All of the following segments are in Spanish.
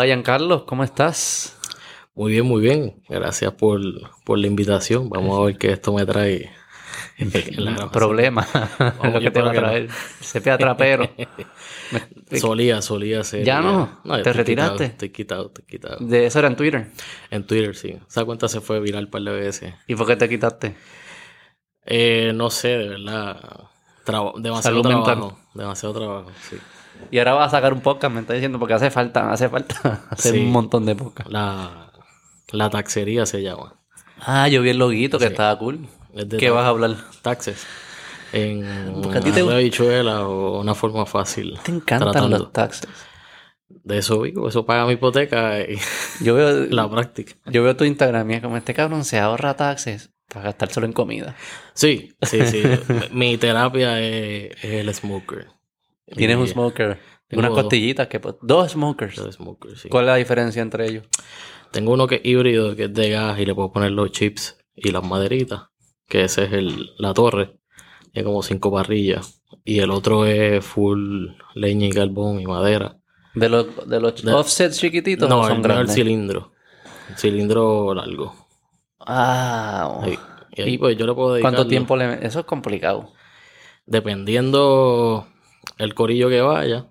Hola Giancarlo, ¿cómo estás? Muy bien, muy bien. Gracias por, por la invitación. Vamos a ver qué esto me trae. grabación. Problema. Vamos, lo que te va a no. traer. Cepeda trapero. Solía, solía ser. ¿Ya no? yo ¿Te estoy retiraste? quitado, estoy quitado, estoy quitado. De eso era en Twitter. En Twitter, sí. Esa cuenta se fue viral un par de veces. ¿Y por qué te quitaste? Eh, no sé, de verdad. Traba- demasiado Salud mental. trabajo. Demasiado trabajo, sí. Y ahora vas a sacar un podcast, me está diciendo, porque hace falta, hace falta hacer Sí. un montón de podcast. La, la taxería se llama. Ah, yo vi el loguito que Sí. estaba cool. Es ¿Qué vas a hablar? Taxes. En te una gusta- habichuela o una forma fácil. Te encantan tratando. los taxes. De eso vivo, eso paga mi hipoteca y Yo veo, la práctica. yo veo tu Instagram y es como este cabrón se ahorra taxes para gastárselo en comida. Sí, sí, sí. mi terapia es, es el smoker. Tienes un smoker, tengo unas dos. costillitas que pues, dos smokers. el smoker, sí. ¿Cuál es la diferencia entre ellos? Tengo uno que es híbrido, que es de gas y le puedo poner los chips y las maderitas, que ese es el, la torre. Tiene como cinco parrillas. Y el otro es full leña y carbón y madera. De los, de los De- offsets chiquititos no, son el, mío es el grandes. cilindro. El cilindro largo. Ah, Sí. Y ahí pues yo le puedo dedicar... ¿cuánto tiempo le Eso es complicado. Dependiendo el corillo que vaya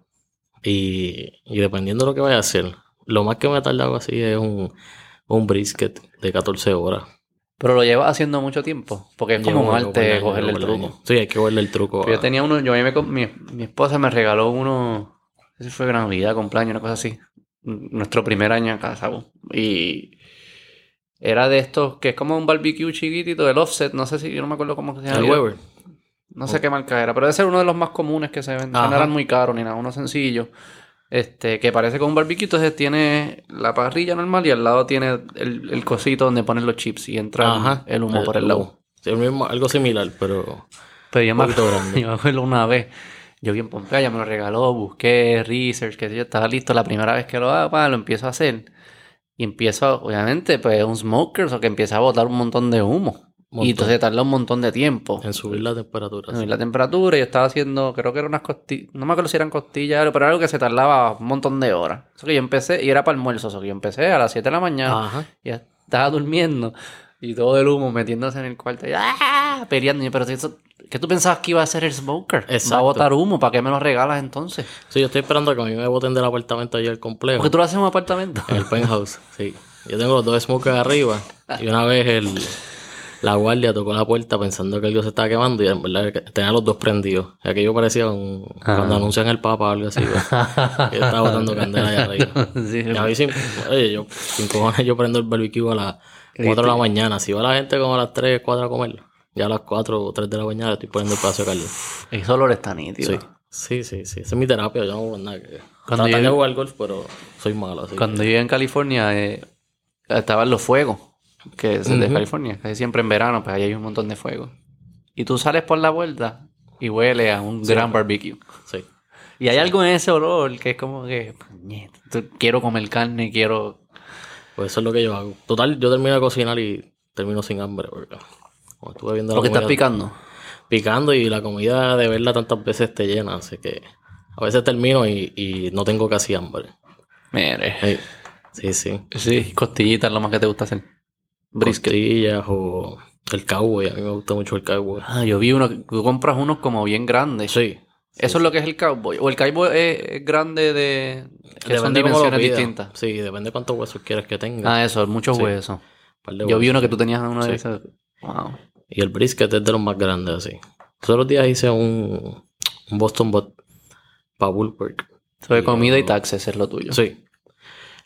y, y dependiendo de lo que vaya a hacer. Lo más que me ha tardado así es un, un brisket de 14 horas. Pero lo llevas haciendo mucho tiempo. Porque es como un arte cogerle el truco. Sí, hay que verle el truco. Pero yo tenía uno, yo a mí me, mi, mi esposa me regaló uno, si fue Navidad, cumpleaños, una cosa así. Nuestro primer año casados. Y era de estos que es como un barbecue chiquitito del offset, no sé si, yo no me acuerdo cómo se llama. el Weber. No sé qué marca era, pero debe ser uno de los más comunes que se venden. Ajá. No eran muy caros ni nada, uno sencillo. Este, que parece como un barbecue, entonces tiene la parrilla normal y al lado tiene el, el cosito donde ponen los chips y entra el- Ajá. el humo por el lado. Sí, mismo- algo similar, pero Pero yo me, acuerdo, una vez, yo vi en Pompeya, me lo regaló, busqué research, que yo estaba listo la primera vez que lo hago, pa, lo empiezo a hacer. Y empiezo, obviamente, pues un smoker, o que empieza a botar un montón de humo. Montón. Y entonces tarda un montón de tiempo. en subir la temperatura. Y sí. la temperatura, yo estaba haciendo, creo que eran unas costillas, no me acuerdo si eran costillas, pero era algo que se tardaba un montón de horas. Eso que yo empecé, y era para almuerzo, eso que yo empecé a las 7 de la mañana, Ajá. ya estaba durmiendo, y todo el humo metiéndose en el cuarto, y ¡ah! peleando. Y pero si eso, ¿qué tú pensabas que iba a ser el smoker? Va a Exacto. botar humo, ¿para qué me lo regalas entonces? Sí, yo estoy esperando a que a mí me boten del apartamento allí al complejo. Porque tú lo haces en un apartamento. En el penthouse, sí. Yo tengo los dos smokers arriba. Y una vez el, la guardia tocó la puerta pensando que algo se estaba quemando y en verdad que tenía los dos prendidos. Aquello parecía un, cuando anuncian el papa o algo así. pues. Yo estaba botando candela allá arriba. Sí, Y a mí sin, oye, yo, sin cojones, yo prendo el barbecue a las 4 de la mañana. Si va la gente como a las 3, 4 a comer, ya a las 4 o 3 de la mañana estoy poniendo el pedazo de carne. Ese olor está nítido. Sí. Sí, sí, sí. Esa es mi terapia. Yo no nada. Que... Cuando yo- de jugar golf, pero soy malo. Así que- Cuando yo vivía en California, eh, estaban los fuegos, que es de Ujú. California, casi siempre en verano, pues ahí hay un montón de fuego. Y tú sales por la vuelta y huele a un gran barbecue. Sí. Y hay algo en ese olor que es como que, "Puñeta, tú- quiero comer carne, quiero... Pues eso es lo que yo hago. Total, yo termino de cocinar y termino sin hambre. Porque como estuve viendo la Porque estás comida- picando. Picando y la comida de verla tantas veces te llena. Así que a veces termino y, y no tengo casi hambre. Mire. Sí, sí. Sí, costillitas, lo más que te gusta hacer. Brisket. Costillas o el cowboy. A mí me gusta mucho el cowboy. Ah, yo vi uno, tú compras unos como bien grandes. Sí. Eso es lo que es el cowboy. O el cowboy es, grande de... Que son Depende dimensiones distintas. Sí, depende cuántos huesos quieres que tenga. Ah, eso, muchos Sí. huesos. Yo vi uno que tú tenías uno de esos. Wow. Y el brisket es de los más grandes, así. Todos los días hice un, un Boston Bot para Bullwork. Sobre comida y taxes es lo tuyo. Sí.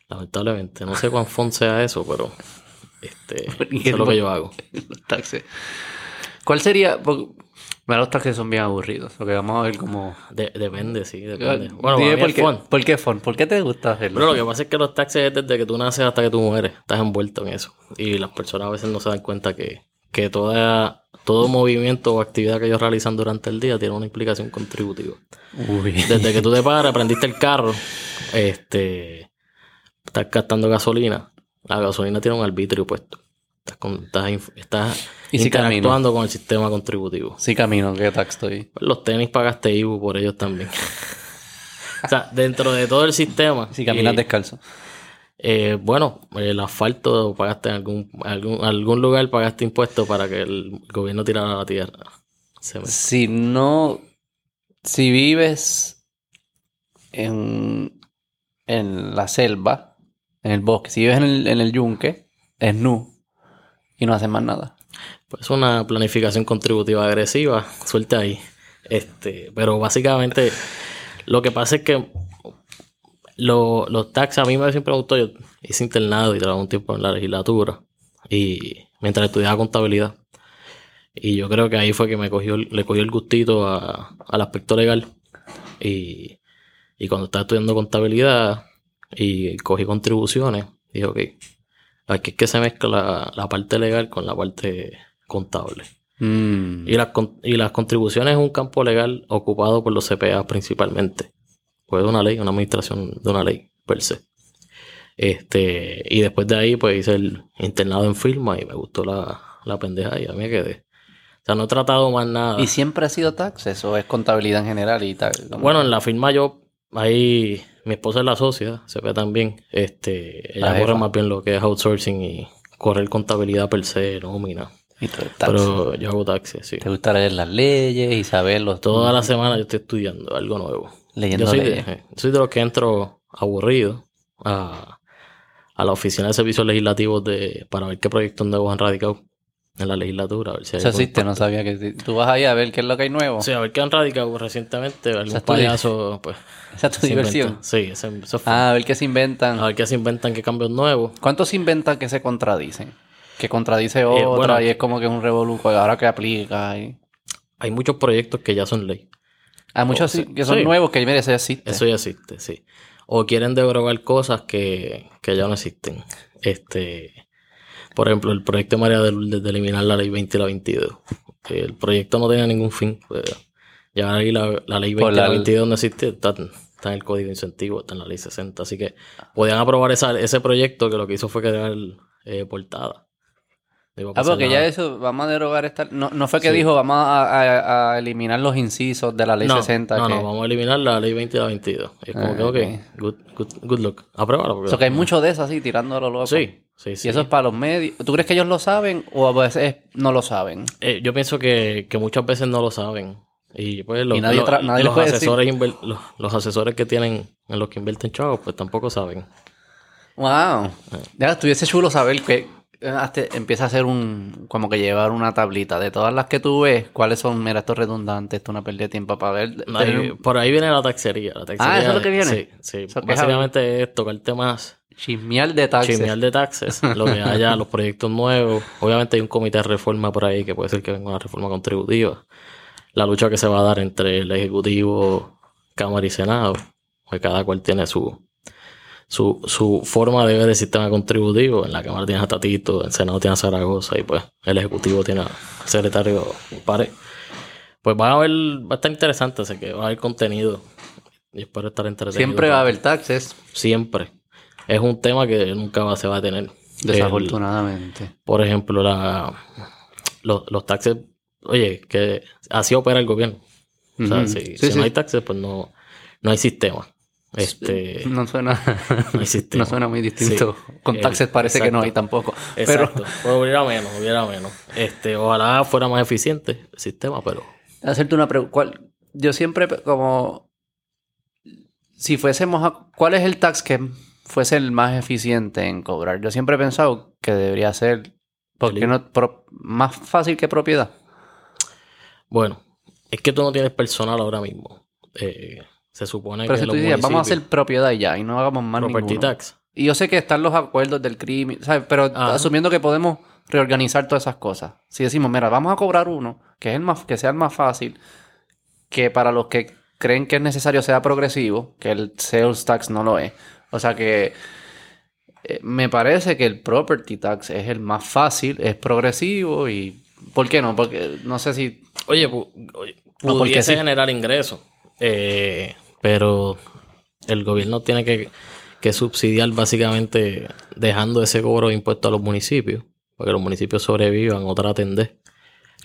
Lamentablemente. No sé cuán fun sea eso, pero este, ¿Y eso es lo que yo hago. Los taxes. ¿Cuál sería? Mira, los taxes son bien aburridos. Porque vamos a ver cómo. De- depende, sí, depende. Bueno, Dime por qué, fun. ¿Por qué fun? ¿Por qué te gusta hacerlo? Pero lo que pasa es que los taxes es desde que tú naces hasta que tú mueres. Estás envuelto en eso. Y las personas a veces no se dan cuenta que, que toda, todo movimiento o actividad que ellos realizan durante el día tiene una implicación contributiva. Uy. Desde que tú te paras, prendiste el carro, este, estás gastando gasolina. La gasolina tiene un arbitrio puesto. Estás, con- estás, inf- estás Y si interactuando con el sistema contributivo. Sí, camino, ¿qué tax estoy? Pues los tenis pagaste IBU por ellos también. o sea, dentro de todo el sistema. Si caminas y- descalzo. Eh, bueno, el asfalto pagaste en algún, algún, algún lugar, pagaste impuestos para que el gobierno tirara la tierra. Si no, si vives en, en la selva, en el bosque, si vives en el, en el yunque, es nu y no haces más nada. Pues una planificación contributiva agresiva, suelta ahí. Este, pero básicamente lo que pasa es que los taxes a mí me siempre gustó. Yo hice internado y trabajé un tiempo en la legislatura y mientras estudiaba contabilidad. Y yo creo que ahí fue que me cogió, le cogió el gustito al aspecto legal. Y, cuando estaba estudiando contabilidad y cogí contribuciones, dije, ok, aquí es que se mezcla la, parte legal con la parte contable. Mm. Y, las, y las contribuciones es un campo legal ocupado por los CPA principalmente. Pues una ley, una administración de una ley, per se. Este, y después de ahí, pues hice el internado en firma y me gustó la, la pendeja y a mí me quedé. O sea, no he tratado más nada. ¿Y siempre ha sido taxes o es contabilidad en general y tal? Bueno, en la firma yo, ahí, mi esposa es la socia, se ve también. Este, ella corre más bien lo que es outsourcing y correr contabilidad per se, nómina. ¿Y Pero yo hago taxes, sí. ¿Te gusta leer las leyes y saberlos? Toda la semana yo estoy estudiando algo nuevo. Leyendo yo soy, De, soy de los que entro aburrido a, a la oficina de servicios legislativos de, para ver qué proyectos nuevos han radicado en la legislatura. A ver si Eso existe, no sabía que tú vas ahí a ver qué es lo que hay nuevo. Sí, a ver qué han radicado recientemente, algún payaso, pues. Esa es tu diversión. Sí, eso, fue. Ah, a ver qué se inventan. A ver qué se inventan, qué cambios nuevos. ¿Cuántos se inventan que se contradicen? Que contradice eh, otra y es como que es un revoluco ahora que aplica. Y... Hay muchos proyectos que ya son ley. Hay muchos que son nuevos que mire, eso ya existe. Eso ya existe, sí. O quieren derogar cosas que, que ya no existen. Este por ejemplo, el proyecto de María de, de, eliminar la ley 20 y la 22. El proyecto no tenía ningún fin. Pues, ya ahí la, la ley 20 y la 22 no existe, está, en el código incentivo, está en la ley 60. Así que podían aprobar esa, ese proyecto que lo que hizo fue crear eh, portada. ah, porque ya eso, vamos a derogar esta. No, no fue que dijo, vamos a, a, eliminar los incisos de la ley 60. No, no, vamos a eliminar la ley 20 y la 22. Es como que, ok, ah, good, good, good luck. Apruébalo. O sea, que hay mucho de eso así, tirándolo loco. Sí, Sí, sí. Y eso es para los medios. ¿Tú crees que ellos lo saben o a veces no lo saben? Eh, yo pienso que, muchas veces no lo saben. Y pues los, nadie los, asesores los, asesores que tienen en los que invierten chavos, pues tampoco saben. Wow. Ya estuviese chulo saber que eh, empieza a hacer un como que llevar una tablita de todas las que tú ves, cuáles son, mira, esto es redundante, esto es una pérdida de tiempo para ver. por ahí viene la taxería, la taxería. Ah, eso es lo que viene. Sí, sí. Básicamente es tocar temas Chismear de taxes. Chismear de taxes. lo que haya, los proyectos nuevos. Obviamente hay un comité de reforma por ahí que puede ser que venga una reforma contributiva. La lucha que se va a dar entre el Ejecutivo, Cámara y Senado. Pues cada cual tiene su, su, su forma de ver el sistema contributivo. En la Cámara tiene a Tatito, en el Senado tiene a Zaragoza y pues el Ejecutivo tiene a secretario Pare. Pues va a haber, va a estar interesante, así que va a haber contenido. Y espero estar entretenido. Siempre va a haber taxes. Siempre es un tema que nunca se va a tener. Desafortunadamente. por ejemplo, la, los, taxes, oye, que así opera el gobierno. O sea, si, no hay taxes, pues no, no hay sistema. Este, no suena, no, suena muy distinto. Con taxes parece que no hay tampoco. Exacto. Pero hubiera menos, hubiera menos. Este, ojalá fuera más eficiente el sistema, pero. Hacerte una pregunta. Yo siempre como si fuésemos a. ¿Cuál es el tax que fuese el más eficiente en cobrar. Yo siempre he pensado que debería ser porque no más fácil que propiedad. Bueno, es que tú no tienes personal ahora mismo. Eh, se supone Pero que si tú dices, vamos a hacer propiedad ya y no hagamos más Property tax. Y yo sé que están los acuerdos del crimen, ¿sabes? Pero asumiendo que podemos reorganizar todas esas cosas. Si decimos, mira, vamos a cobrar uno que es el más que sea el más fácil, que para los que creen que es necesario sea progresivo, que el sales tax no lo es. O sea que eh, me parece que el property tax es el más fácil, es progresivo y... ¿Por qué no? Porque no sé si... Oye, pudiese generar ingresos, eh, pero el gobierno tiene que, subsidiar básicamente dejando ese cobro de impuestos a los municipios, para que los municipios sobrevivan, otra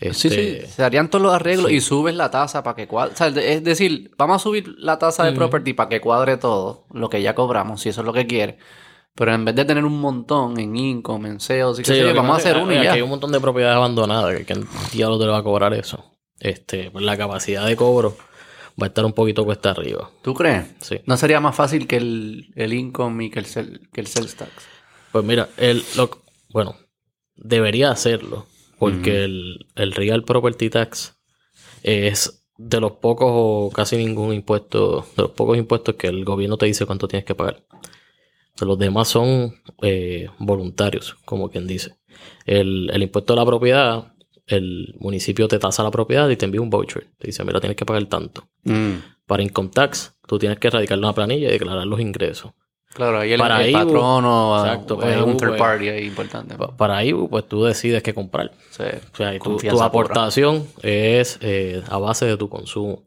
Sí, sí, este, se harían todos los arreglos y subes la tasa para que cuadre. O sea, es decir, vamos a subir la tasa de property para que cuadre todo lo que ya cobramos, si eso es lo que quiere. Pero en vez de tener un montón en income, en sales y qué Sí, sé yo, lo que vamos a hacer uno y ya. Hay un montón de propiedades abandonadas que ¿quién diablo te le va a cobrar eso? Este, pues la capacidad de cobro va a estar un poquito cuesta arriba. ¿Tú crees? Sí. ¿No sería más fácil que el, el income y que el, que el sales tax? Pues mira, el, lo, bueno, debería hacerlo, porque el, el Real Property Tax es de los pocos o casi ningún impuesto, de los pocos impuestos que el gobierno te dice cuánto tienes que pagar. Los demás son eh, voluntarios, como quien dice. El, el impuesto a la propiedad, el municipio te tasa la propiedad y te envía un voucher. Te dice, mira, tienes que pagar tanto. Mm. Para income tax, tú tienes que erradicar una planilla y declarar los ingresos. Claro, ahí el, Para el IBU, patrono exacto, es para un IBU, third pues, party ahí importante. Pa- Para IBU, pues tú decides qué comprar. Sí. O sea, tu, tu aportación es eh, a base de tu consumo.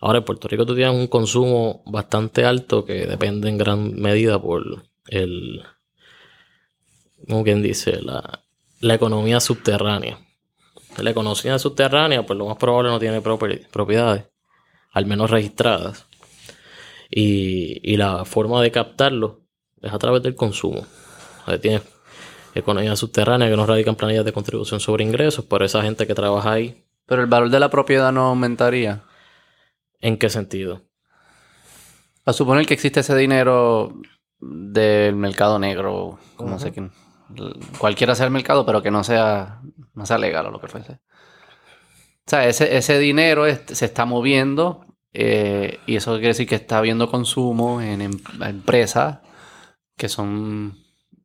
Ahora, en Puerto Rico tú tienes un consumo bastante alto que depende en gran medida por el, como quien dice, la, la economía subterránea. La economía subterránea, pues lo más probable no tiene propiedades, al menos registradas. Y, y la forma de captarlo es a través del consumo. O sea, tienes economía subterránea que no radican planillas de contribución sobre ingresos, pero esa gente que trabaja ahí, Pero el valor de la propiedad no aumentaría. ¿en qué sentido? A suponer que existe ese dinero del mercado negro, como sé que cualquiera sea el mercado, pero que no sea, no sea legal o lo que fuese. O sea, ese, ese dinero es- se está moviendo eh, y eso quiere decir que está habiendo consumo en, em- empresas que son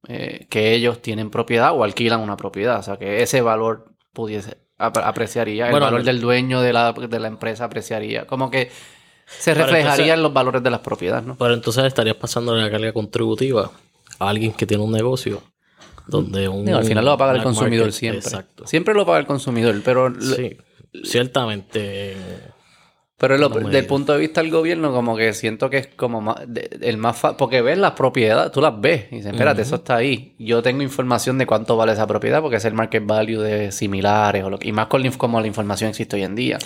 eh, que ellos tienen propiedad o alquilan una propiedad. O sea, que ese valor pudiese ap- apreciaría, el Bueno, valor el- del dueño de la, de la empresa apreciaría. Como que se reflejaría en los valores de las propiedades, ¿no? Pero entonces estarías pasando la carga contributiva a alguien que tiene un negocio donde un... Digo, al final lo va a pagar el consumidor market- siempre. Exacto. Siempre lo paga el consumidor, pero, Sí, ciertamente. Pero lo- no punto de vista del gobierno, como que siento que es como más, de- el más fa- porque ves las propiedades, tú las ves y dices, espérate, eso está ahí. Yo tengo información de cuánto vale esa propiedad porque es el market value de similares o lo que- y más con la, como la información existe hoy en día.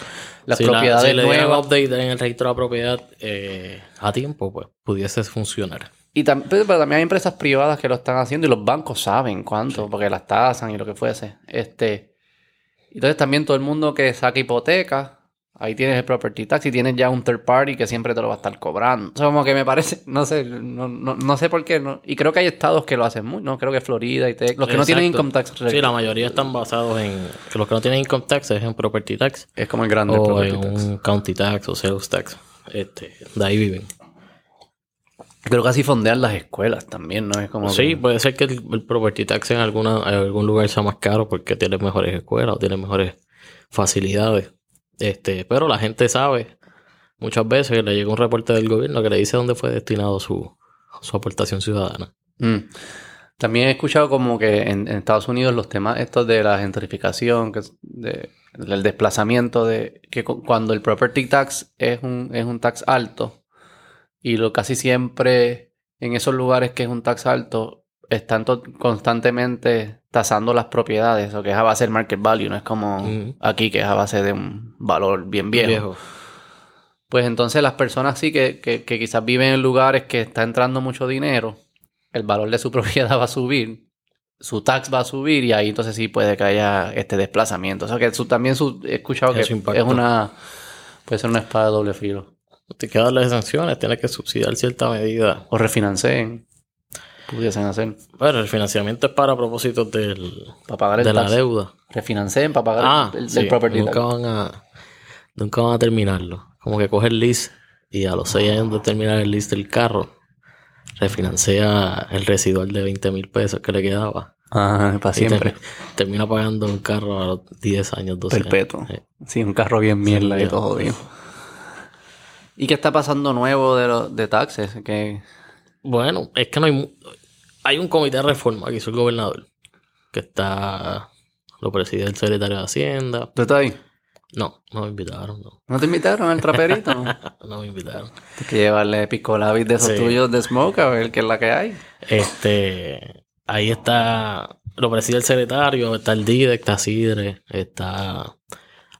Las si la- propiedades si le nuevas. update en el registro de la propiedad eh, a tiempo, pues pudiese funcionar. Y tam- pero, pero también hay empresas privadas que lo están haciendo y los bancos saben cuánto, porque las tasan y lo que fuese. Este, entonces también todo el mundo que saca hipoteca, ahí tienes el property tax y tienes ya un third party que siempre te lo va a estar cobrando. O sea, como que me parece, no sé, no, no, no sé por qué. No, y creo que hay estados que lo hacen muy, ¿no? Creo que Florida y Texas. Los que no tienen income tax. Sí, la mayoría están basados en... Que los que no tienen income tax es en property tax. Es como el grande o property en tax. un county tax o sales tax. Este, de ahí viven. Creo que así fondean las escuelas también, ¿no? Es como Sí, que- puede ser que el, el property tax en, alguna, en algún lugar sea más caro porque tiene mejores escuelas o tiene mejores facilidades. Este, pero la gente sabe muchas veces que le llega un reporte del gobierno que le dice dónde fue destinado su, su aportación ciudadana. Mm. También he escuchado como que en, Estados Unidos los temas estos de la gentrificación, de, del desplazamiento, de que cu- cuando el property tax es un, es un tax alto y lo casi siempre en esos lugares que es un tax alto están constantemente tasando las propiedades, o que es a base del market value, no es como aquí que es a base de un valor bien viejo. Pues entonces las personas sí que, que, que quizás viven en lugares que está entrando mucho dinero, el valor de su propiedad va a subir, su tax va a subir y ahí entonces sí puede que haya este desplazamiento. O sea que su, también su, he escuchado que Eso es una... Puede ser una espada de doble filo. Te que darle sanciones, tienes que subsidiar cierta medida. O refinancen. Pudiesen hacer. Bueno, el financiamiento es para propósitos del, Para pagar el de la deuda. Refinancen para pagar Ah, el, el sí, property nunca tax. van a nunca van a terminarlo. Como que coge el lease y a los seis años de terminar el lease del carro, refinancia el residual de 20 mil pesos que le quedaba. Ah, para Y siempre. ter- termina pagando un carro a los 10 años, 12 Perpetuo. años. Eh, Sí, un carro bien mierda y ya. todo bien. ¿Y qué está pasando nuevo de, los de taxes? Que... Bueno, es que no hay... Hay un comité de reforma que hizo el gobernador, que está... Lo preside el secretario de Hacienda. ¿Tú estás ahí? No, no me invitaron, no. ¿No te invitaron al traperito? No me invitaron. Tienes que llevarle pisco labis de esos Sí. tuyos de smoke a ver qué es la que hay. Este, ahí está, lo preside el secretario, está el DIDE, está CIDRE, está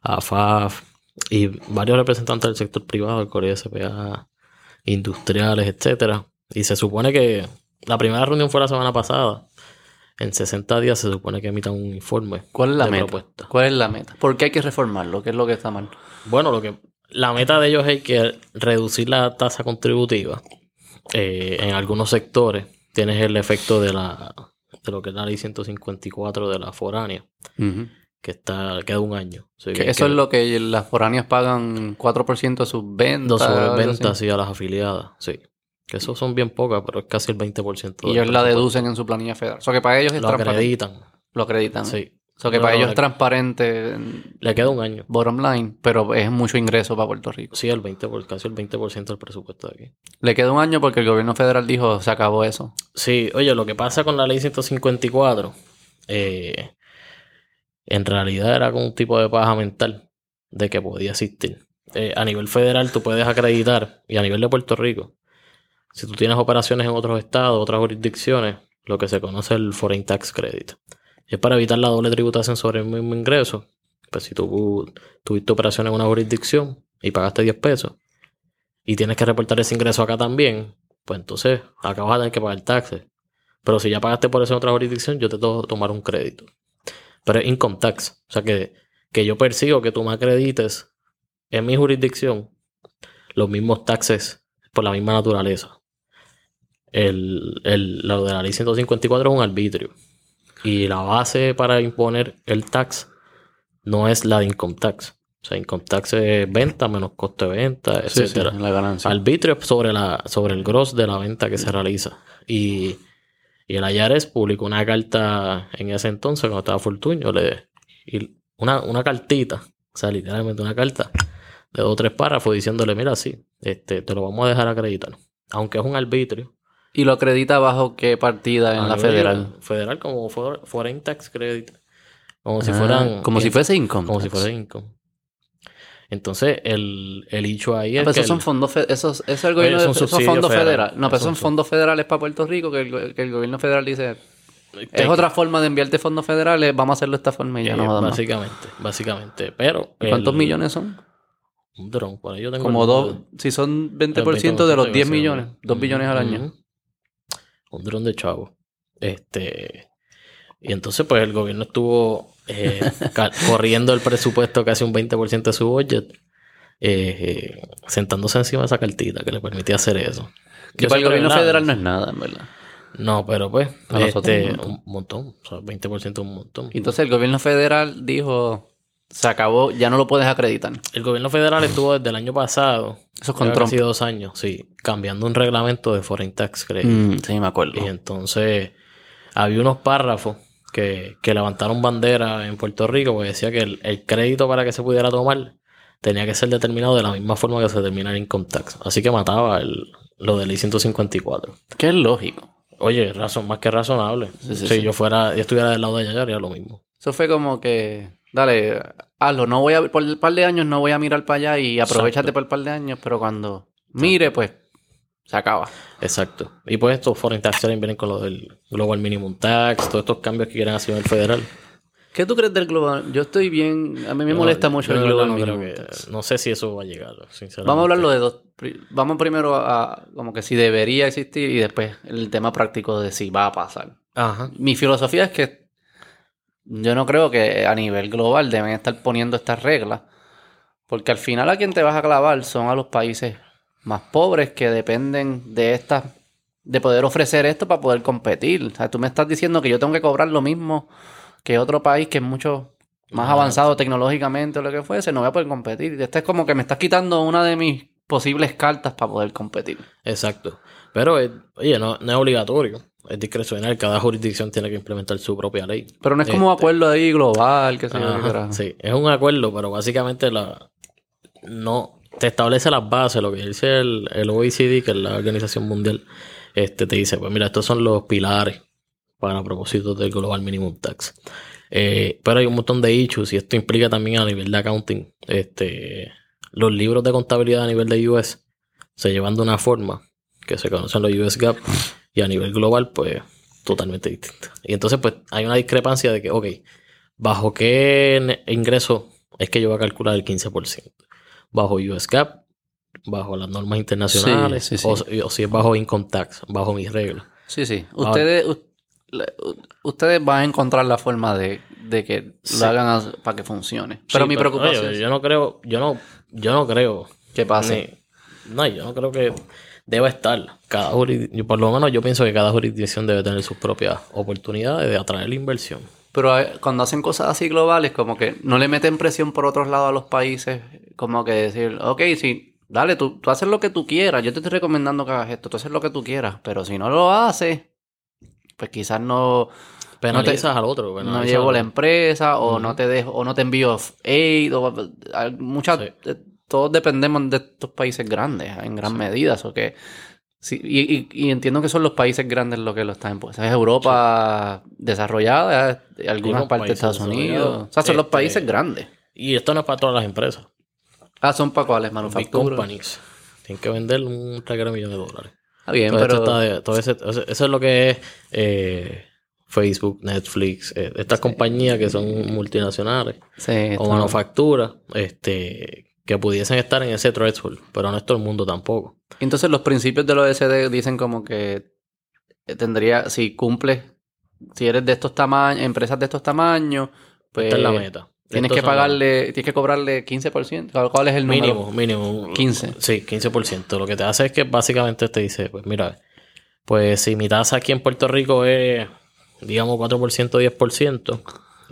AFAF y varios representantes del sector privado, el Corea SPA, industriales, etcétera. Y se supone que la primera reunión fue la semana pasada. En 60 días se supone que emitan un informe. ¿Cuál es la de meta? propuesta. ¿Cuál es la meta? ¿Por qué hay que reformarlo? ¿Qué es lo que está mal? Bueno, lo que la meta de ellos es que reducir la tasa contributiva eh, en algunos sectores. Tienes el efecto de la de lo que es la ley 154 de la foránea, Ujú. que está queda un año. Que que- eso que es lo que las foráneas pagan 4% de sus ventas. algo así. ventas y a las afiliadas, sí. Que eso son bien pocas, pero es casi el 20%. Y ellos la deducen en su planilla federal. O sea que para ellos es Lo transparente. acreditan, Lo acreditan. sí. O sea que No, para no, ellos es transparente en Le queda un año. bottom line, pero es mucho ingreso para Puerto Rico. Sí, el 20, por- casi el 20% del presupuesto de aquí. Le queda un año porque el gobierno federal dijo se acabó eso. Sí, oye, lo que pasa con la ley 154, eh, en realidad era como un tipo de paja mental de que podía existir. Eh, a nivel federal tú puedes acreditar, y a nivel de Puerto Rico, si tú tienes operaciones en otros estados, otras jurisdicciones, lo que se conoce el Foreign Tax Credit. Es para evitar la doble tributación sobre el mismo ingreso. Pues si tú tuviste operación en una jurisdicción y pagaste 10 pesos y tienes que reportar ese ingreso acá también, pues entonces acá vas a tener que pagar taxes. Pero si ya pagaste por eso en otra jurisdicción, yo te tengo tomar un crédito. Pero es income tax. O sea que, que yo persigo que tú me acredites en mi jurisdicción los mismos taxes por la misma naturaleza. El, el- lo de la ley 154 es un arbitrio. Y la base para imponer el tax no es la de income tax. O sea, income tax es venta menos costo de venta, etcétera. la ganancia. Arbitrio es sobre, la, sobre el gross de la venta que se realiza. Y, y el IRS publicó una carta en ese entonces, cuando estaba Fortuño, le, y una, una cartita, o sea, literalmente una carta de dos o tres párrafos diciéndole, mira, sí, este, te lo vamos a dejar acreditar. Aunque es un arbitrio. ¿Y lo acredita bajo qué partida en a la federal? Federal como for- Foreign Tax Credit. Como si Ah, fueran... como si fuese income. Como si fuese income. Entonces, el, el hecho ahí Ah, es pero que... esos son el- fondos fe- esos, eso es el gobierno son de- esos fondos federales. federales. No, pero Son son fondos federales para Puerto Rico que el, que el gobierno federal dice es otra forma de enviarte fondos federales, vamos a hacerlo de esta forma y ya Eh, no dar más. básicamente, básicamente. Pero. ¿Cuántos millones son? Un dron, por ahí yo tengo. Como dos, si son 20% el de los 20% 10 sí, millones, hombre. 2 billones al año. Un dron de chavo. Este. Y entonces, pues el gobierno estuvo eh, corriendo el presupuesto casi un 20% de su budget. eh, sentándose encima de esa cartita que le permitía hacer eso. Que Yo para el gobierno federal no es nada, en verdad. No, pero pues, este, un montón. un montón. O sea, 20% es un montón. Y Entonces el gobierno federal dijo, se acabó, ya no lo puedes acreditar. El gobierno federal estuvo desde el año pasado, Eso es con creo que Trump. casi dos años, sí, cambiando un reglamento de Foreign Tax Credit. Mm, sí, me acuerdo. Y entonces había unos párrafos que, que levantaron bandera en Puerto Rico porque decía que el, el crédito para que se pudiera tomar tenía que ser determinado de la misma forma que se determina el income tax. Así que mataba el, lo de ley 154. Que es lógico. Oye, razón, más que razonable. Sí, sí, si yo fuera, yo estuviera del lado de allá, haría lo mismo. Eso fue como que, dale, hazlo, no voy a, por un par de años no voy a mirar para allá y aprovechate Exacto. por un par de años, pero cuando mire, pues, se acaba. Exacto. Y pues estos foreign tax vienen con lo del global minimum tax, todos estos cambios que quieren hacer en el federal. ¿Qué tú crees del global? Yo estoy bien, a mí me molesta mucho el global no creo minimum que- tax. No sé si eso va a llegar, sinceramente. Vamos a hablarlo de dos. Vamos primero a, como que si debería existir y después el tema práctico de si va a pasar. Ajá. Mi filosofía es que yo no creo que a nivel global deben estar poniendo estas reglas, porque al final a quien te vas a clavar son a los países más pobres que dependen de estas, de poder ofrecer esto para poder competir. O sea, tú me estás diciendo que yo tengo que cobrar lo mismo que otro país que es mucho más Ajá. avanzado tecnológicamente o lo que fuese, no voy a poder competir. Este es como que me estás quitando una de mis posibles cartas para poder competir. Exacto. Pero, eh, oye, no, no es obligatorio. Es discrecional. Cada jurisdicción tiene que implementar su propia ley. Pero no es como un Este, acuerdo ahí global, que Ajá, carajo. sí, es un acuerdo, pero básicamente la no te establece las bases, lo que dice el, el OECD, que es la Organización Mundial, este te dice, pues mira, estos son los pilares para propósitos del Global Minimum Tax. Eh, pero hay un montón de issues y esto implica también a nivel de accounting. Este, los libros de contabilidad a nivel de US se llevan de una forma que se conocen los US GAAP y a nivel global, pues totalmente distinta. Y entonces, pues hay una discrepancia de que, ok, ¿bajo qué ingreso es que yo voy a calcular el 15%? ¿Bajo US GAAP? ¿Bajo las normas internacionales? Sí, sí, sí. O, o si es bajo income tax, bajo mis reglas. Sí, sí. Ustedes, ustedes van a encontrar la forma de, que lo hagan para que funcione. Pero mi preocupación. yo no creo, yo no, yo no creo. que pase? no, yo no creo que deba estar. Cada por lo menos yo pienso que cada jurisdicción debe tener sus propias oportunidades de atraer la inversión. Pero cuando hacen cosas así globales, como que no le meten presión por otros lados a los países, como que decir, ok, sí, dale, tú, tú haces lo que tú quieras, yo te estoy recomendando que hagas esto, tú haces lo que tú quieras, pero si no lo haces, pues quizás no... Penalizas al otro. No llevo la empresa, o no te dejo, o no te envío aid, o muchas... Eh, todos dependemos de estos países grandes en gran medida, o que Sí, y, entiendo que son los países grandes los que lo están impulsando. Es Europa desarrollada, algunas partes de Estados Unidos. O sea, son los este, países grandes. Y esto no es para todas las empresas. Ah, son para cuáles, manufacturas. companies. Tienen que vender un reguero millón de dólares. Está bien, pero... todo ese, eso es lo que es eh, Facebook, Netflix, eh, estas compañías que son multinacionales o manufacturas, este que pudiesen estar en ese threshold, pero no es todo el mundo tampoco. Entonces los principios del OSD dicen como que tendría, si cumples, si eres de estos tamaños, empresas de estos tamaños, pues... Esta es la meta. Tienes que pagarle, tienes que cobrarle 15%. ¿Cuál es el número? Mínimo, mínimo. 15. Sí, 15%. Lo que te hace es que básicamente te dice, pues mira, pues si mi tasa aquí en Puerto Rico es, digamos, 4%, 10%,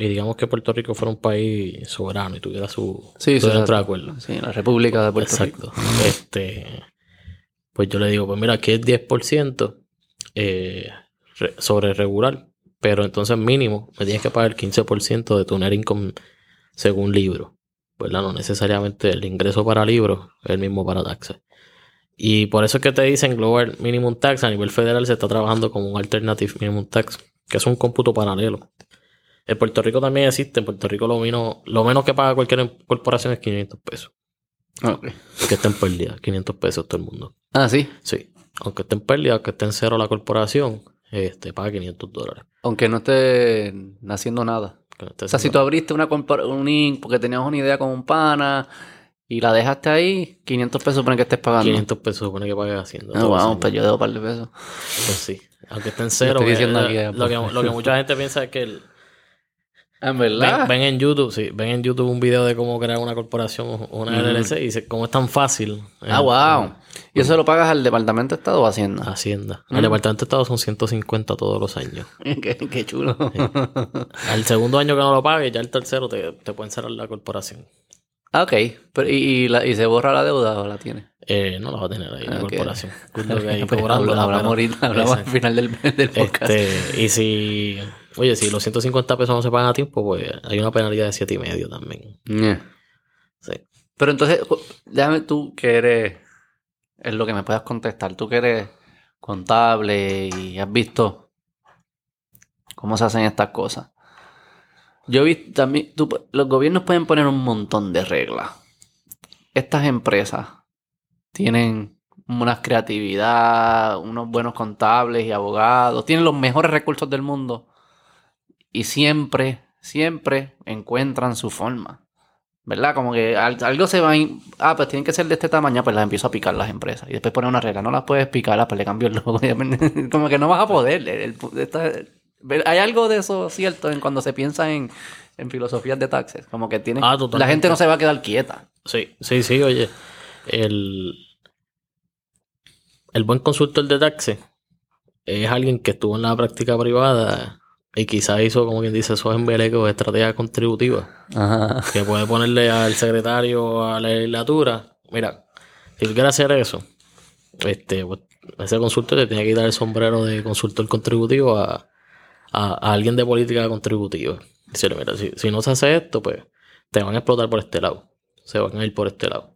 y digamos que Puerto Rico fuera un país soberano y tuviera su sí, de acuerdo. Sí, la República de Puerto Rico. Este, pues yo le digo, pues mira, aquí es 10% eh, sobre regular, pero entonces mínimo me tienes que pagar el 15% de tu net income según libro. Pues no necesariamente el ingreso para libros es el mismo para taxes. Y por eso es que te dicen Global Minimum Tax a nivel federal se está trabajando como un Alternative Minimum Tax, que es un cómputo paralelo. En Puerto Rico también existe. En Puerto Rico lo, menos, lo menos que paga cualquier corporación es 500 pesos. Ok. Que esté en pérdida. 500 pesos todo el mundo. Ah, sí. Sí. Aunque esté en pérdida, aunque esté en cero la corporación, este, paga 500 dólares. Aunque no esté haciendo nada. o sea, si tú abriste una un link porque tenías una idea con un pana y la dejaste ahí, 500 pesos supone que estés pagando. 500 pesos supone que pagues haciendo. No, vamos, pues yo debo un par de pesos. Pues sí. Aunque esté en cero. Pues, lo, que, lo que mucha gente piensa es que el, en verdad. Ven, en YouTube, sí, ven en YouTube un video de cómo crear una corporación o una LLC y dice cómo es tan fácil. Ah, wow. ¿Y eso lo pagas al Departamento de Estado o Hacienda? Hacienda. Al Departamento de Estado son 150 todos los años. qué, chulo. Al segundo año que no lo pagues, ya el tercero te, te pueden cerrar la corporación. Ah, ok. Pero, ¿y, y, se borra la deuda o la tiene? Eh, no la va a tener ahí, la corporación. hablamos, al final del, del podcast. Este, y si Oye, si los 150 pesos no se pagan a tiempo, pues hay una penalidad de siete y medio también. Sí. Pero entonces, déjame tú que eres, es lo que me puedas contestar, tú que eres contable y has visto cómo se hacen estas cosas. Yo he visto también, los gobiernos pueden poner un montón de reglas. Estas empresas tienen una creatividad, unos buenos contables y abogados, tienen los mejores recursos del mundo y siempre, siempre encuentran su forma. ¿Verdad? Como que algo se va a... Ah, pues tienen que ser de este tamaño, pues las empiezo a picar las empresas. Y después ponen una regla, no las puedes picar, ah, pues le cambio el logo. Como que no vas a poder. hay algo de eso cierto en cuando se piensa en, en filosofías de taxes. Como que tiene... Ah, la gente no se va a quedar quieta. Sí, sí, sí, oye. El, el buen consultor de taxes es alguien que estuvo en la práctica privada y quizás hizo, como quien dice, esos embelecos de estrategia contributiva. Ajá. Que puede ponerle al secretario a la legislatura. Mira, si tú quieres hacer eso, este, pues, ese consultor te tiene que dar el sombrero de consultor contributivo a, alguien de política contributiva. Mira, si, si no se hace esto, pues te van a explotar por este lado. Se van a ir por este lado.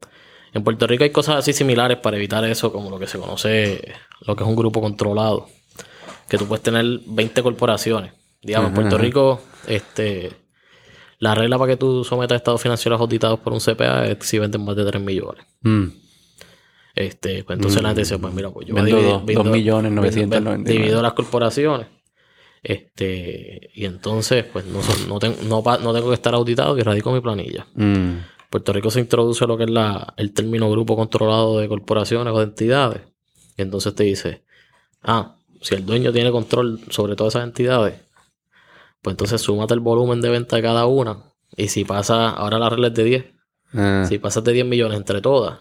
En Puerto Rico hay cosas así similares para evitar eso, como lo que se conoce, lo que es un grupo controlado. Que tú puedes tener 20 corporaciones Digamos, en Puerto Rico, este, la regla para que tú sometas estados financieros auditados por un CPA es si venden más de 3 millones. Mm. Este, pues entonces la gente dice, pues mira, pues yo divido, 2 millones 999. Divido las corporaciones. Este, y entonces, pues no, no, no, tengo que estar auditado y radico mi planilla. Mm. Puerto Rico se introduce lo que es la, el término grupo controlado de corporaciones o de entidades. Y entonces te dice, ah, si el dueño tiene control sobre todas esas entidades, pues entonces súmate el volumen de venta de cada una. Y si pasa, ahora la regla es de 10. Ah. Si pasas de 10 millones entre todas,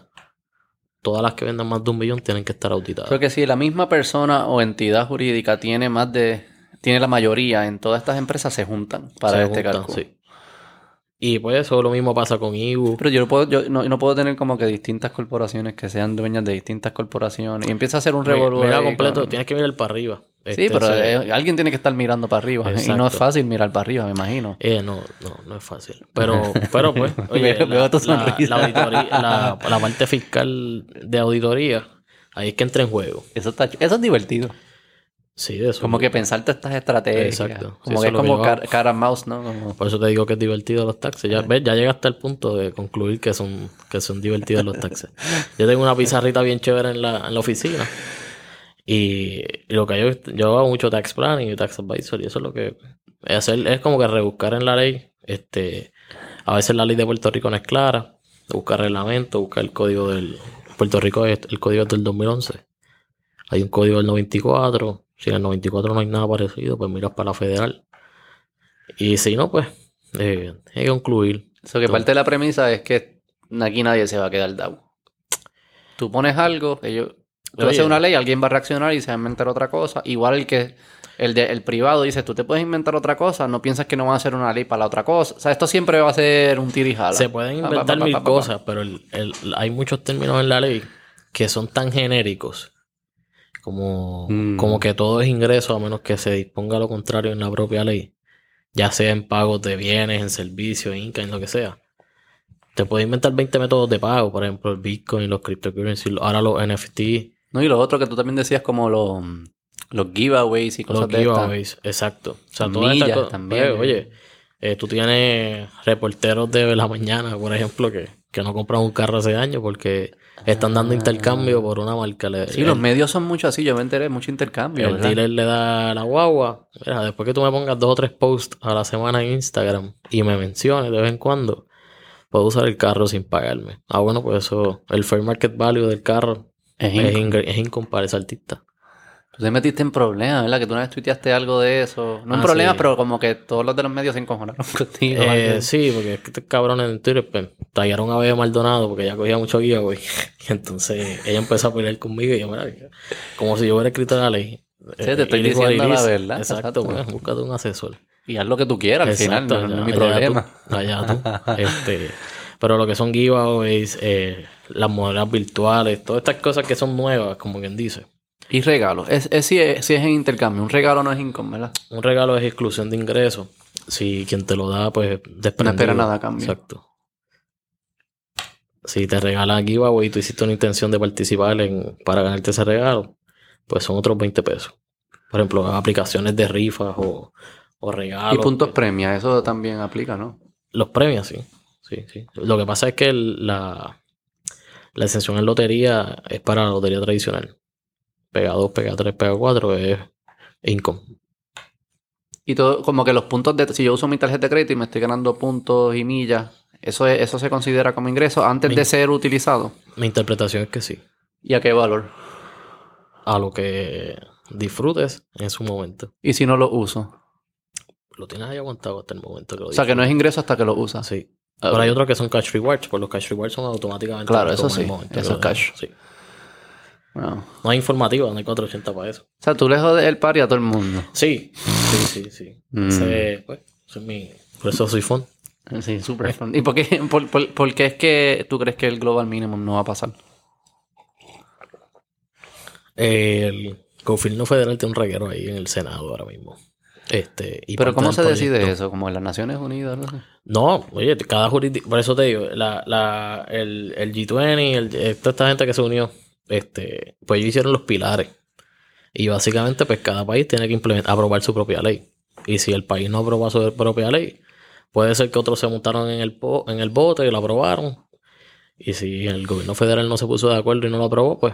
todas las que vendan más de un millón tienen que estar auditadas. Creo que si la misma persona o entidad jurídica tiene más de... Tiene la mayoría en todas estas empresas, se juntan para Se este juntan, cálculo. sí. Y pues eso lo mismo pasa con IBU. Pero yo, no puedo, yo no, no puedo tener como que distintas corporaciones que sean dueñas de distintas corporaciones. Y empieza a hacer un revolú. Mira completo, tienes que mirar para arriba. Sí, Este, pero eh, alguien tiene que estar mirando para arriba. Y no es Exacto. fácil mirar para arriba, me imagino. Eh, no, no, no es fácil. Pero, pero pues, oye, Veo- la, veo tu la- sonrisa. la auditoría, la, parte fiscal de auditoría, ahí es que entra en juego. Eso, está, eso es divertido. Sí, de eso. Como que pensarte estas estrategias. Exacto. Como Sí, que es como veo. car, cara mouse, ¿no? Como- Por eso te digo que es divertido los taxes. Ya, ves, ya llegaste al punto de concluir que son, que son divertidos los taxes. Yo tengo una pizarrita bien chévere en la, en la oficina. Y lo que yo, yo hago mucho tax planning y tax advisor. Y eso es lo que es hacer, es como que rebuscar en la ley. Este, a veces la ley de Puerto Rico no es clara. Buscar reglamento, buscar el código del. Puerto Rico es el código es del 2011. Hay un código del 94. Si en el 94 no hay nada parecido, pues miras para la federal. Y si no, pues eh, hay que concluir. Eso que parte de la premisa es que aquí nadie se va a quedar dado. Tú pones algo, ellos... Tú Oye. haces una ley, alguien va a reaccionar y se va a inventar otra cosa. Igual el que... El, de, el privado dice, tú te puedes inventar otra cosa, no piensas que no van a hacer una ley para la otra cosa. O sea, esto siempre va a ser un tirijala. Se pueden pa, inventar pa, pa, mil cosas, pero el- el- hay muchos términos en la ley que son tan genéricos como, Mm. como que todo es ingreso a menos que se disponga lo contrario en la propia ley. Ya sea en pagos de bienes, en servicios, en income, en lo que sea. Te puedes inventar 20 métodos de pago, por ejemplo, el Bitcoin, los cryptocurrencies, ahora los NFT, No, y lo otro que tú también decías como los, los giveaways y cosas los de estas. giveaways, exacto. O sea, todas estas cosas. también. Oye, oye, eh, tú tienes reporteros de la mañana, por ejemplo, que, que no compran un carro hace años porque están dando intercambio por una marca. Le-. Sí, el, los medios son mucho así, yo me enteré, mucho intercambio. el ¿verdad? dealer le da la guagua. Mira, después que tú me pongas dos o tres posts a la semana en Instagram y me menciones de vez en cuando, puedo usar el carro sin pagarme. Ah, bueno, pues eso, el fair market value del carro Es es, inc- ingre- es income para ese artista. Tú te metiste en problemas, ¿verdad? Que tú una vez tuiteaste algo de eso. No un Ah, problema, sí. pero como que todos los de los medios se encojonaron contigo. Eh, sí, porque es que estos cabrones en Twitter pues, tallaron a Bebe Maldonado porque ella cogía mucho guía, güey. Y entonces ella empezó a pelear conmigo y yo, mira, como si yo hubiera escrito la ley. Sí, te estoy diciendo la Iris, verdad, Exacto, exacto. pues, búscate un asesor. Y haz lo que tú quieras al final, no, no es mi allá problema. tú, allá tú. Este, pero lo que son giveaways, eh, las monedas virtuales, todas estas cosas que son nuevas, como quien dice. Y regalos. Es, es, si, es, si es en intercambio. Un regalo no es income, ¿verdad? Un regalo es exclusión de ingresos. Si quien te lo da, pues desprendido. No espera nada a cambio. Exacto. Si te regalan giveaway y tú hiciste una intención de participar en, para ganarte ese regalo, pues son otros 20 pesos. Por ejemplo, aplicaciones de rifas o, o regalos. y puntos premias, eso también aplica, ¿no? Los premios, sí. Sí, sí. Lo que pasa es que el- la, la exención en lotería es para la lotería tradicional. Pega 2, pega 3, pega 4 es income. Y todo, como que los puntos de... Si yo uso mi tarjeta de crédito y me estoy ganando puntos y millas, ¿eso, es- eso se considera como ingreso antes Mi- de ser utilizado? Mi interpretación es que sí. ¿Y a qué valor? A lo que disfrutes en su momento. ¿Y si no lo uso? Lo tienes ahí aguantado hasta el momento que lo O sea, que no es ingreso hasta que lo usas. Sí. Ah, Pero hay otros que son cash rewards, pues los cash rewards son automáticamente. Claro, eso sí, eso es cash. Sí. Wow. No hay informativa, no hay 480 para eso. O sea, tú le jodes el party a todo el mundo. Sí, sí, sí, sí. Mm. Ese, pues, ese es mi. Por eso soy fun. Sí, súper fun. ¿Y por qué, por, por- por qué es que tú crees que el global minimum no va a pasar? El gobierno federal tiene un reguero ahí en el Senado ahora mismo. Este, y Pero ¿cómo se decide proyecto- eso? ¿Como en las Naciones Unidas? No sé. No, oye, cada jurisdicción, por eso te digo, la, la, el, el G20, el, eh, toda esta gente que se unió, este, pues ellos hicieron los pilares. Y básicamente, pues cada país tiene que implementar, aprobar su propia ley. Y si el país no aprueba su propia ley, puede ser que otros se montaron en el, po- en el bote y lo aprobaron. Y si el gobierno federal no se puso de acuerdo y no lo aprobó, pues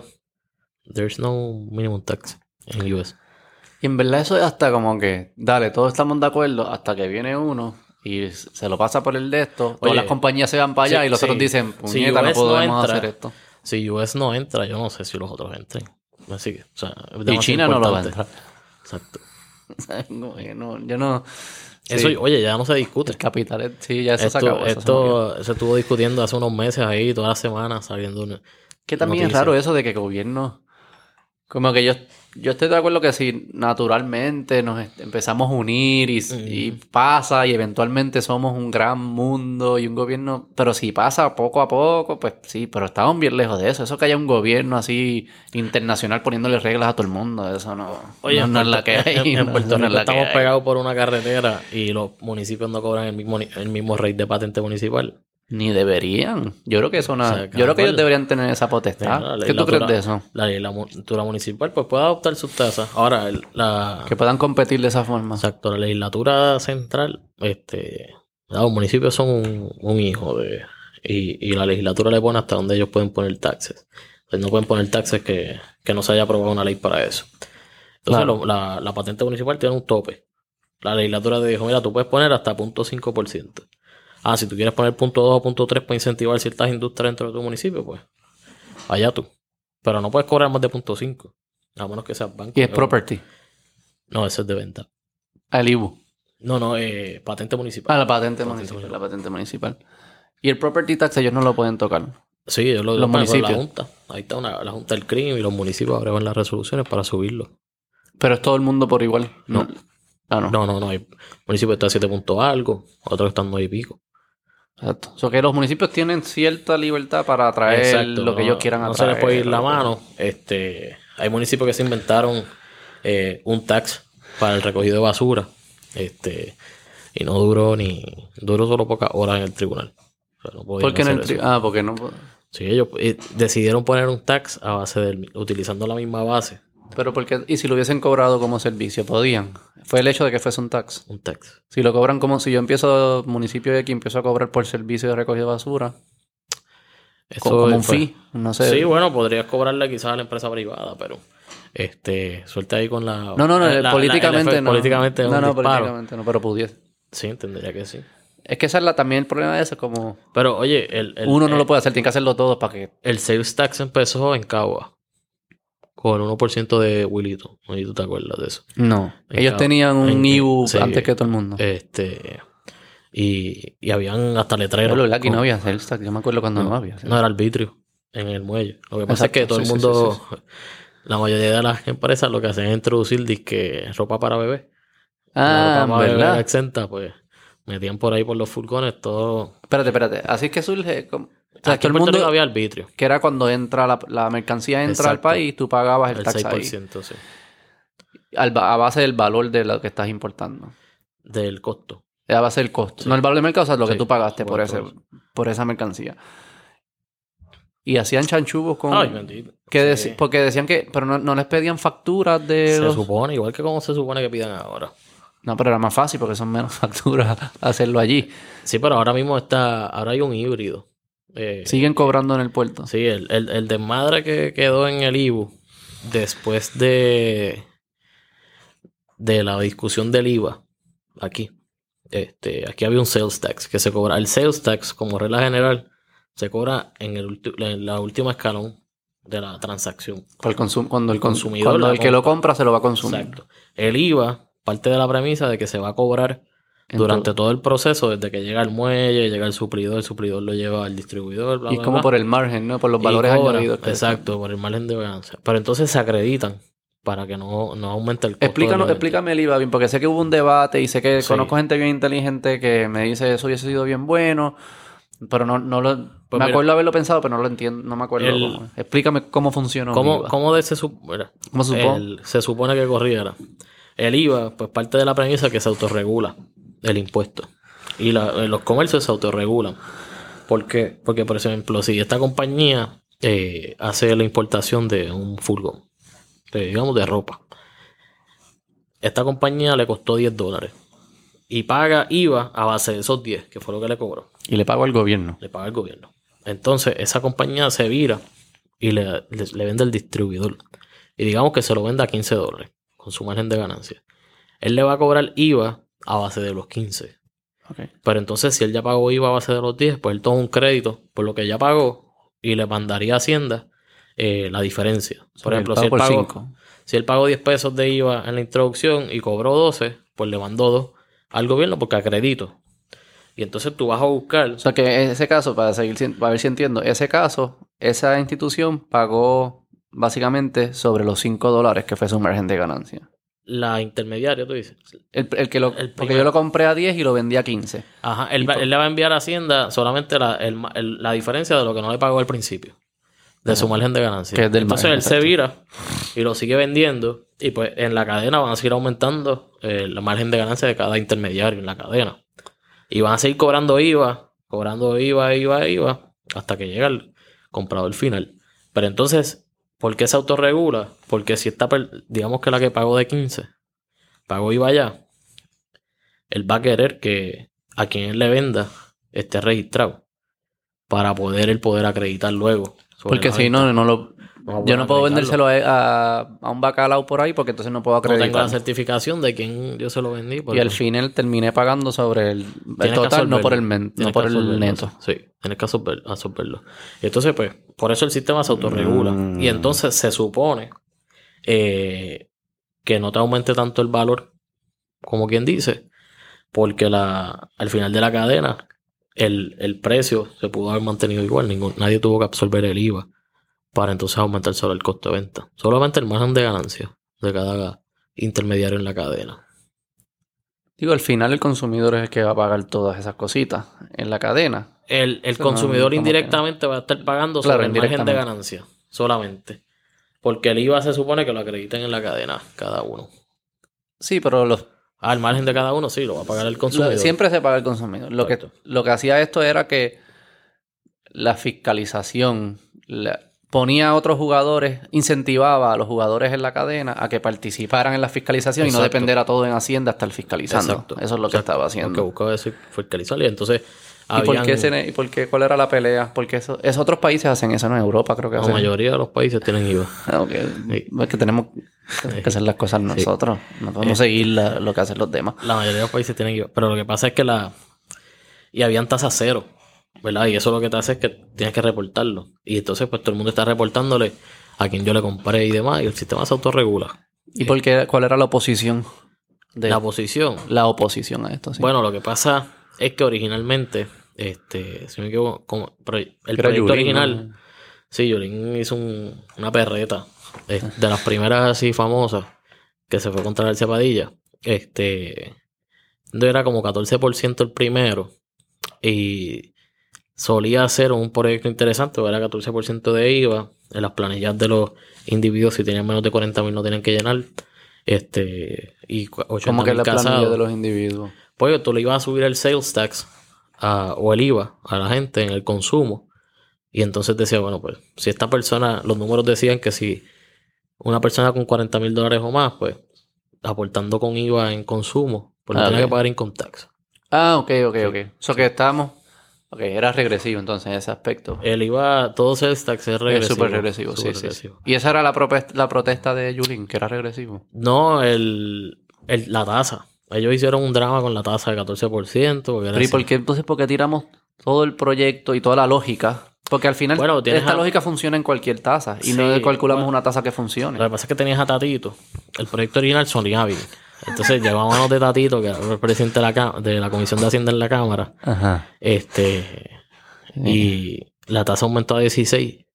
there's no minimum tax en US. Y en verdad eso es hasta como que, dale, todos estamos de acuerdo hasta que viene uno y se lo pasa por el de esto. Todas Oye, las compañías se van para allá sí, y los otros dicen, Si puñeta, no podemos entra, hacer esto. Si US no entra, yo no sé si los otros entren. Así que, o sea, Y China no lo va a importante. entrar. Exacto. No, no, yo no- Eso, Sí. oye, ya no se discute. El capital, sí, ya eso se Esto, acabó. eso se murió. esto se estuvo discutiendo hace unos meses ahí, todas las semanas saliendo. una- Que también es raro eso de que gobierno. Como que yo, yo estoy de acuerdo que si naturalmente nos empezamos a unir y, y pasa y eventualmente somos un gran mundo y un gobierno. Pero si pasa poco a poco, pues sí, pero estamos bien lejos de eso. Eso que haya un gobierno así internacional poniéndole reglas a todo el mundo, eso no, Oye, no, en no es la que hay. En, no, Puerto no es estamos pegados por una carretera y los municipios no cobran el mismo, el mismo rate de patente municipal. Ni deberían. Yo creo que eso no. O sea, yo creo que ellos deberían tener esa potestad. Mira, ¿Qué tú crees legislatura- de eso? La legislatura municipal pues puede adoptar sus tasas. Ahora, la, Que puedan competir de esa forma. exacto, la legislatura central, este, los municipios son un, un hijo de... Y, y la legislatura le pone hasta donde ellos pueden poner taxes. Sea, no pueden poner taxes que, que no se haya aprobado una ley para eso. Entonces, Claro. lo- la, la patente municipal tiene un tope. La legislatura te dijo, mira, tú puedes poner hasta 0.5%. Ah, si tú quieres poner punto 2 o punto 3 para incentivar ciertas industrias dentro de tu municipio, pues allá tú. Pero no puedes cobrar más de punto 5. A menos que seas banco. Y es property. No, ese es de venta. Al IBU. No, no, eh, patente municipal. Ah, la patente municipal. municipal. La patente municipal. Y el property tax ellos no lo pueden tocar. Sí, yo lo Los municipios. La junta. Ahí está una, la Junta del Crimen y los municipios abren las resoluciones para subirlo. Pero es todo el mundo por igual. No. Ah, no. No, no, no. Hay municipios que están a 7 puntos algo, otros que están 9 y pico. Exacto. O sea, que los municipios tienen cierta libertad para atraer Exacto, lo que no- ellos quieran No atraer. se les puede ir la mano. Este, hay municipios que se inventaron eh, un tax para el recogido de basura. Este, y no duró ni. Duró solo pocas horas en el tribunal. O sea, no ¿Por qué en el tri-. Ah, porque no. Sí, ellos eh, decidieron poner un tax a base del. utilizando la misma base. Pero porque. ¿Y si lo hubiesen cobrado como servicio? Podían. Fue el hecho de que fuese un tax. Un tax. Si lo cobran como si yo empiezo, municipio de aquí, empiezo a cobrar por servicio de recogido de basura. Eso como un fue- fee. No sé. Sí, bueno, podrías cobrarle quizás a la empresa privada, pero. Este, suelta ahí con la. No, no, no. la- la- políticamente no. Políticamente no, no, políticamente no, pero pudiese. Sí, entendería que sí. Es que esa es la, también el problema de eso, como Pero oye, el, el- uno no el- lo puede hacer, tiene que hacerlo todo para que... El sales tax empezó en Cagua. Con el 1% de Willito. No sé si tú te acuerdas de eso. No. En Ellos cada- tenían un IBU sí. antes que todo el mundo. Este. Y, y habían hasta letreros. Pero aquí no había tax, yo me acuerdo cuando no, había. No era arbitrio en el muelle. Lo que pasa Exacto, es que todo sí, el mundo. sí, La mayoría de las empresas lo que hacen es introducir disque ropa para bebé. Ah, ropa para bebé ¿verdad? exenta, pues. Metían por ahí por los furgones todo. Espérate, espérate. Así es que surge... como- O sea, Aquí todo el mundo... Había arbitrio. Que era cuando entra la, la mercancía entra al país, tú pagabas el, El tax 6%, sí. Al a base del valor de lo que estás importando. Del costo. A base del costo. No el valor de mercado, o sea, lo que tú pagaste por, ese, por esa mercancía. Y hacían chanchubos con... Ay, que Sí. deci- Porque decían que... Pero no, no les pedían facturas de... Se los- supone, igual que como se supone que pidan ahora. No, pero era más fácil porque son menos facturas hacerlo allí. Sí, pero ahora mismo está. Ahora hay un híbrido. Eh, Siguen cobrando en el puerto. Sí, el, el, el desmadre que quedó en el IBU después de. de la discusión del IVA aquí. Este, aquí había un sales tax que se cobra. El sales tax, como regla general, se cobra en, el en la última escalón de la transacción. El cuando el, El consum- consumidor cuando el que lo compra. se lo va a consumir. Exacto. El IVA parte de la premisa de que se va a cobrar durante todo. el proceso, desde que llega al muelle, llega el suplidor, el suplidor lo lleva al distribuidor, bla, Y bla, es como bla. por el margen, ¿no? Por los valores cobra, añadidos. que- Exacto, por el margen de ganancia. Pero entonces se acreditan para que no, no aumente el costo. Explícanos, explícame el IVA bien, porque sé que hubo un debate y sé que Sí. conozco gente bien inteligente que me dice eso hubiese sido bien bueno, pero no, no lo... Pues me mira, acuerdo haberlo pensado, pero no lo entiendo, no me acuerdo. el- cómo. Explícame cómo funciona un ¿Cómo, IVA. cómo de se, mira, se supone que corriera? El IVA, pues parte de la premisa que se autorregula el impuesto. Y la- eh, los comercios se autorregulan. ¿Por qué? Porque, por ejemplo, si esta compañía eh, hace la importación de un furgón, de, digamos de ropa, esta compañía le costó 10 dólares y paga IVA a base de esos 10, que fue lo que le cobró Y le pago al gobierno. le paga el gobierno. Entonces, esa compañía se vira y le, le- le vende al distribuidor. Y digamos que se lo vende a 15 dólares con su margen de ganancia. Él le va a cobrar IVA a base de los 15. Ok. Pero entonces, si él ya pagó IVA a base de los 10, pues él toma un crédito por lo que ya pagó y le mandaría a Hacienda eh, la diferencia. Por ejemplo, si él, pagó, cinco. si él pagó 10 pesos de IVA en la introducción y cobró 12, pues le mandó 2 al gobierno porque acredito. Y entonces tú vas a buscar. O sea que en ese caso, para seguir, para ver si entiendo, ese caso, esa institución pagó básicamente sobre los 5 dólares que fue su margen de ganancia. La intermediaria, tú dices. El, el que lo, El porque yo lo compré a 10 y lo vendí a 15. Ajá, él, va- él le va a enviar a Hacienda solamente la, el la diferencia de lo que no le pagó al principio. De su margen de ganancia. Que es del Entonces margen, él se vira y lo sigue vendiendo. Y pues en la cadena van a seguir aumentando eh, la margen de ganancia de cada intermediario en la cadena. Y van a seguir cobrando IVA, cobrando IVA, IVA, IVA, hasta que llega el comprador final. Pero entonces, ¿por qué se autorregula? Porque si está, digamos que la que pagó de 15, pagó IVA ya, él va a querer que a quien él le venda esté registrado para poder él poder acreditar luego. Porque si no, no lo, No yo no puedo acreditarlo. vendérselo a, a- a un bacalao por ahí porque entonces no puedo No tengo acreditar. la certificación de quién yo se lo vendí. y al final terminé pagando sobre el, total, no por el, men- no por el neto. Sí, tienes que absorber- absorberlo. Y entonces, pues, por eso el sistema se autorregula. Mm. Y entonces se supone eh, que no te aumente tanto el valor, como quien dice, porque la, al final de la cadena el, el precio se pudo haber mantenido igual. Ningún, nadie tuvo que absorber el IVA para entonces aumentar solo el costo de venta. Solamente el margen de ganancia de cada intermediario en la cadena. Digo, al final el consumidor es el que va a pagar todas esas cositas en la cadena. El, el no- consumidor indirectamente va a estar pagando Claro, sobre el margen de ganancia, solamente. Porque el IVA se supone que lo acrediten en la cadena, cada uno. Sí, pero los, el margen de cada uno sí, lo va a pagar el lo- consumidor. siempre se paga el consumidor. Lo que, lo que hacía esto era que la fiscalización la- ponía a otros jugadores, incentivaba a los jugadores en la cadena a que participaran en la fiscalización y no dependiera todo en Hacienda estar fiscalizando. Exacto. Eso es lo que estaba Lo que haciendo. buscaba eso fiscalizar. Y entonces, ¿Y por, qué se ¿Y por qué? ¿Cuál era la pelea? Porque eso, esos otros países hacen eso, ¿no? En Europa creo que la hacen. mayoría de los países tienen IVA. Ah, ok. Sí. Es que tenemos que hacer las cosas nosotros. No podemos seguir la- lo que hacen los demás. La mayoría de los países tienen IVA. Pero lo que pasa es que la... Y habían tasas cero, ¿verdad? Y eso lo que te hace es que tienes que reportarlo. Y entonces, pues todo el mundo está reportándole a quien yo le compré y demás. Y el sistema se autorregula. ¿Y por qué, cuál era la oposición de La la, posición. oposición a esto? sí? Bueno, lo que pasa es que originalmente, este, si me equivoco, como- pero el proyecto Yulín, original, ¿no? sí, Yulín hizo un- una perreta de las primeras así famosas que se fue contra el Cepadilla. Este, era como 14% el primero y solía ser un proyecto interesante, era 14% de IVA en las planillas de los individuos si tenían menos de 40 mil no tenían que llenar. Este, y cu- 80 Como que la planilla de los individuos. Pues tú le ibas a subir el sales tax a- o el IVA a la gente en el consumo. Y entonces decía, bueno, pues si esta persona, los números decían que si una persona con 40 mil dólares o más, pues aportando con IVA en consumo, pues no Ah, tenía que pagar income tax. Ah, ok, ok, ok. Eso que estábamos... Ok, era regresivo entonces en ese aspecto. El IVA, todo sales tax es Es regresivo. súper regresivo, sí, súper sí, regresivo. sí. Y esa era la, la protesta de Yulín, que era regresivo. No, el, el- la tasa. Ellos hicieron un drama con la tasa de 14%. Porque era Pero ¿y por qué entonces por qué tiramos todo el proyecto y toda la lógica? Porque al final Bueno, esta a- lógica funciona en cualquier tasa y no calculamos bueno. una tasa que funcione. Lo que pasa es que tenías a Tatito. El proyecto original sonía bien. Entonces manos de Tatito, que era el presidente de la, de la Comisión de Hacienda en la Cámara. Ajá. Este. Y la tasa aumentó a 16.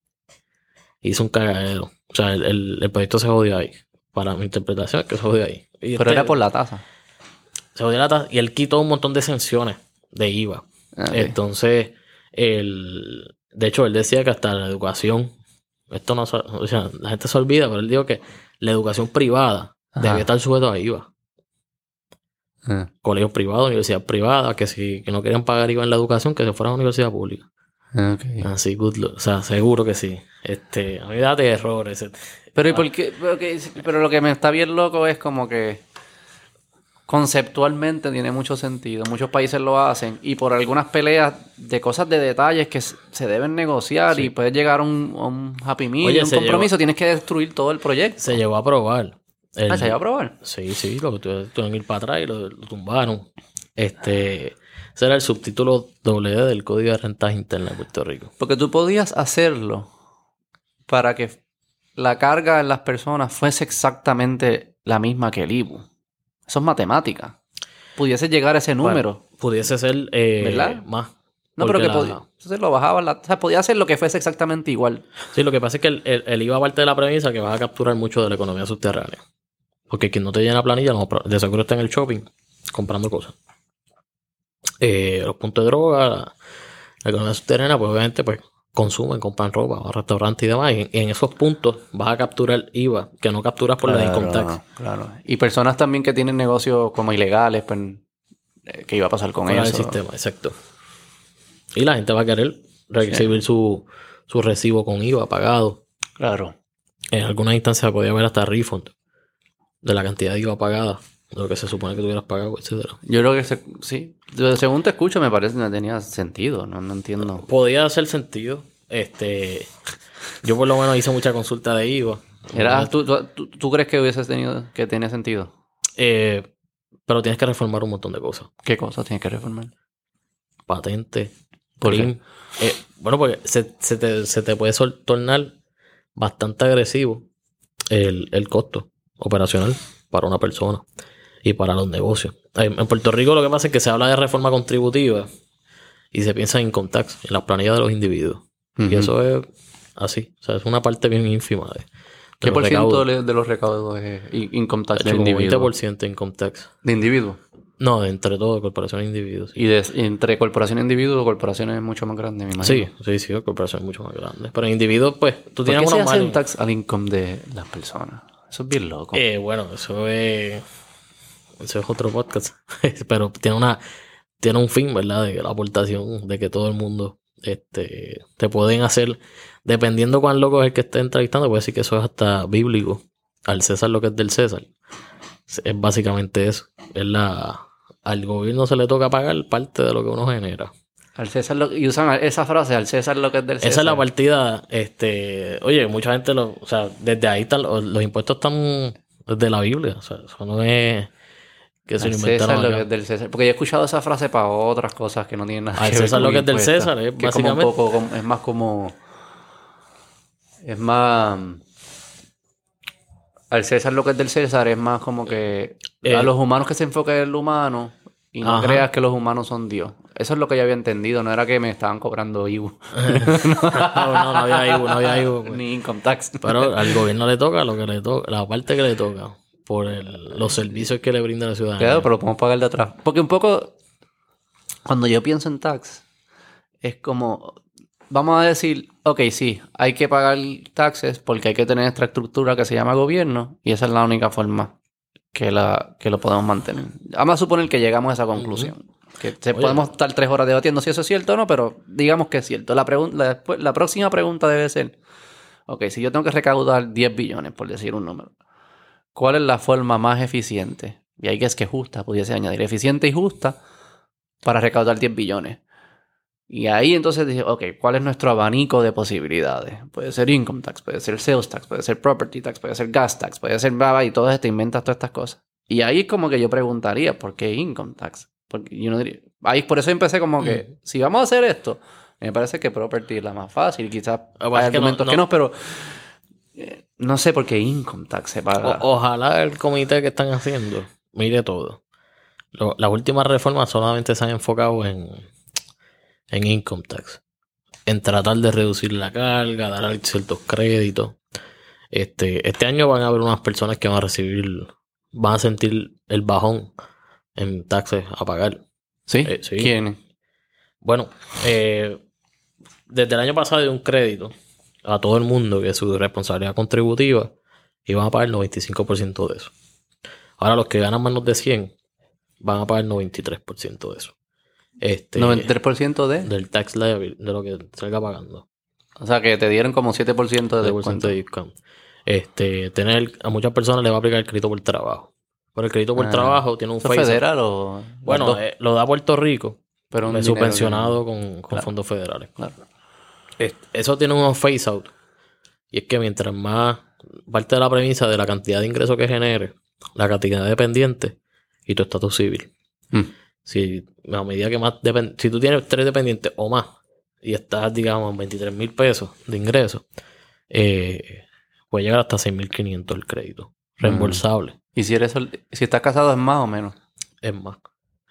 Hizo un cagadero. O sea, el, el- el proyecto se jodió ahí. Para mi interpretación es que se jodió ahí. Y Pero este- era por la tasa. Se jodió la tasa y él quitó un montón de exenciones de IVA. Ah. Entonces, el, de hecho, él decía que hasta la educación, esto no, o sea, la gente se olvida, pero él dijo que la educación privada Ajá. debía estar sujeto a IVA. Ah, Colegios privados, universidad privada, que si que no querían pagar IVA en la educación, que se fueran a la universidad pública. ah. Así, good luck. O sea, seguro que sí. Este, a mí da terror ese. Pero, ¿y por qué? Pero, que- pero lo que me está bien loco es como que conceptualmente tiene mucho sentido. Muchos países lo hacen y por algunas peleas de cosas de detalles que se deben negociar y puedes llegar a un, a un happy meal, Oye, un compromiso, tienes que destruir todo el proyecto. Se llegó a aprobar. El- Ah, ¿se iba a aprobar? Sí, sí, lo que tu- tuvieron que ir para atrás y lo, lo tumbaron. Este, ese era el subtítulo doble D del Código de Rentas Internas de Puerto Rico. Porque tú podías hacerlo para que la carga en las personas fuese exactamente la misma que el IBU. Eso es matemática. Pudiese llegar a ese número. pudiese ser eh, ¿Verdad? más. no, pero que podía. Entonces lo bajaba. La, o sea, podía hacer lo que fuese exactamente igual. Sí, lo que pasa es que el, el, el IVA parte de la premisa que vas a capturar mucho de la economía subterránea. Porque quien no te llena planilla, no, de seguro está en el shopping comprando cosas. Eh, los puntos de droga, la, la economía subterránea, pues obviamente pues consumen, compran ropa, o restaurantes y demás. Y en, esos puntos vas a capturar IVA que no capturas por la income tax. Claro. Y personas también que tienen negocios como ilegales, pues, eh, ¿qué iba a pasar con del eso? sistema, exacto. Y la gente va a querer recibir su, su recibo con IVA pagado. Claro. En algunas instancias podía haber hasta refund de la cantidad de IVA pagada, lo que se supone que tuvieras pagado, etcétera. Yo creo que se- sí. Según te escucho, me parece que no tenía sentido. No, no entiendo. Podía hacer sentido. Este, yo por lo menos hice mucha consulta de IVA. Era, ¿tú, tú, crees que hubiese tenido que tenía sentido? Eh, pero tienes que reformar un montón de cosas. ¿Qué cosas tienes que reformar? Patente, ¿Por? PRIM. Eh, bueno, porque se, se te, se te puede tornar bastante agresivo el, el costo operacional para una persona y para los negocios. En Puerto Rico lo que pasa es que se habla de reforma contributiva y se piensa en income tax, en las planillas de los individuos. Y eso es así. O sea, es una parte bien ínfima de, de ¿Qué por ciento de de los recaudos es in- income tax De de hecho, como individuo? 20% income tax. De individuo. No, de entre todo, corporaciones e individuos. sí. Y de, entre corporación e individuo, corporaciones es mucho más grande, me imagino. Sí, sí, sí, corporaciones mucho más grandes. Pero en individuos, pues, tú ¿Por tienes qué se hace un tax al income de las personas? Eso es bien loco. Eh, bueno, eso es. Eso es otro podcast. Pero tiene una. Tiene un fin, ¿verdad? De la aportación, de que todo el mundo este, te pueden hacer. Dependiendo cuán loco es el que esté entrevistando, puede decir que eso es hasta bíblico. Al César lo que es del César. Es básicamente eso. Es la. Al gobierno se le toca pagar parte de lo que uno genera. Al César lo- y usan esa frase, al César lo que es del César. Esa es la partida, este, oye, mucha gente lo, o sea, desde ahí están, los, los impuestos están desde la Biblia, o sea, eso no es que se Al lo César inventaron lo que acá. es del César. Porque yo he escuchado esa frase para otras cosas que no tienen nada Al que ver César con lo que es del. César, es Que es como un básicamente- poco, es más como... Es más... Al César lo que es del César es más como que... Eh, a los humanos que se enfoquen en lo humano y no Ajá. creas que los humanos son Dios. Eso es lo que yo había entendido. No era que me estaban cobrando IVU. no, no, no había IVU, no había IVU, pues. Ni income tax. Pero al gobierno le toca lo que le toca, la parte que le toca, por el- los servicios que le brinda la ciudadanía. Claro, pero lo podemos pagar de atrás. Porque un poco, cuando yo pienso en tax, es como, vamos a decir, ok, sí, hay que pagar taxes porque hay que tener esta estructura que se llama gobierno y esa es la única forma que, la, que lo podemos mantener. Vamos a suponer que llegamos a esa conclusión. Que se- Oye. podemos estar tres horas debatiendo si eso es cierto o no, pero digamos que es cierto. La, la, después- la próxima pregunta debe ser, ok, si yo tengo que recaudar 10 billones, por decir un número, ¿cuál es la forma más eficiente? Y ahí que es que justa, pudiese añadir, eficiente y justa para recaudar 10 billones. Y ahí entonces dije, ok, ¿cuál es nuestro abanico de posibilidades? Puede ser income tax, puede ser sales tax, puede ser property tax, puede ser gas tax, puede ser baba y todo te inventas todas estas cosas. Y ahí es como que yo preguntaría, ¿por qué income tax? Porque yo no diría, ahí por eso empecé como que, si vamos a hacer esto, me parece que property es la más fácil, quizás hay es que no- argumentos que no- no, pero eh, no sé por qué income tax se paga. O- ojalá el comité que están haciendo mire todo. Lo- las últimas reformas solamente se han enfocado en, en income tax. En tratar de reducir la carga, dar ciertos créditos. Este, este año van a haber unas personas que van a recibir, van a sentir el bajón en taxes a pagar. ¿Sí? eh, sí. ¿Quién? Bueno, eh, desde el año pasado dio un crédito a todo el mundo que su responsabilidad contributiva iban a pagar el 95% de eso. Ahora los que ganan menos de 100 van a pagar el 93% de eso. Este, 93% de... del tax liability, de lo que salga pagando. O sea, que te dieron como 7% de De porcentaje descuento. de discount. Este, tener, a muchas personas le va a aplicar el crédito por trabajo. Pero el crédito por Ah. trabajo tiene un ¿Eso federal o...? Bueno, eh, lo da Puerto Rico, pero un dinero subvencionado con, con Claro. fondos federales. Claro. Es- Eso tiene unos phase out. Y es que mientras más parte de la premisa de la cantidad de ingresos que genere, la cantidad de dependientes y tu estatus civil. Mm. Si a medida que más si tú tienes tres dependientes o más y estás, digamos, en 23 mil pesos de ingresos, eh, puede llegar hasta 6.500 el crédito. Reembolsable. Y si eres si estás casado es más o menos. Es más.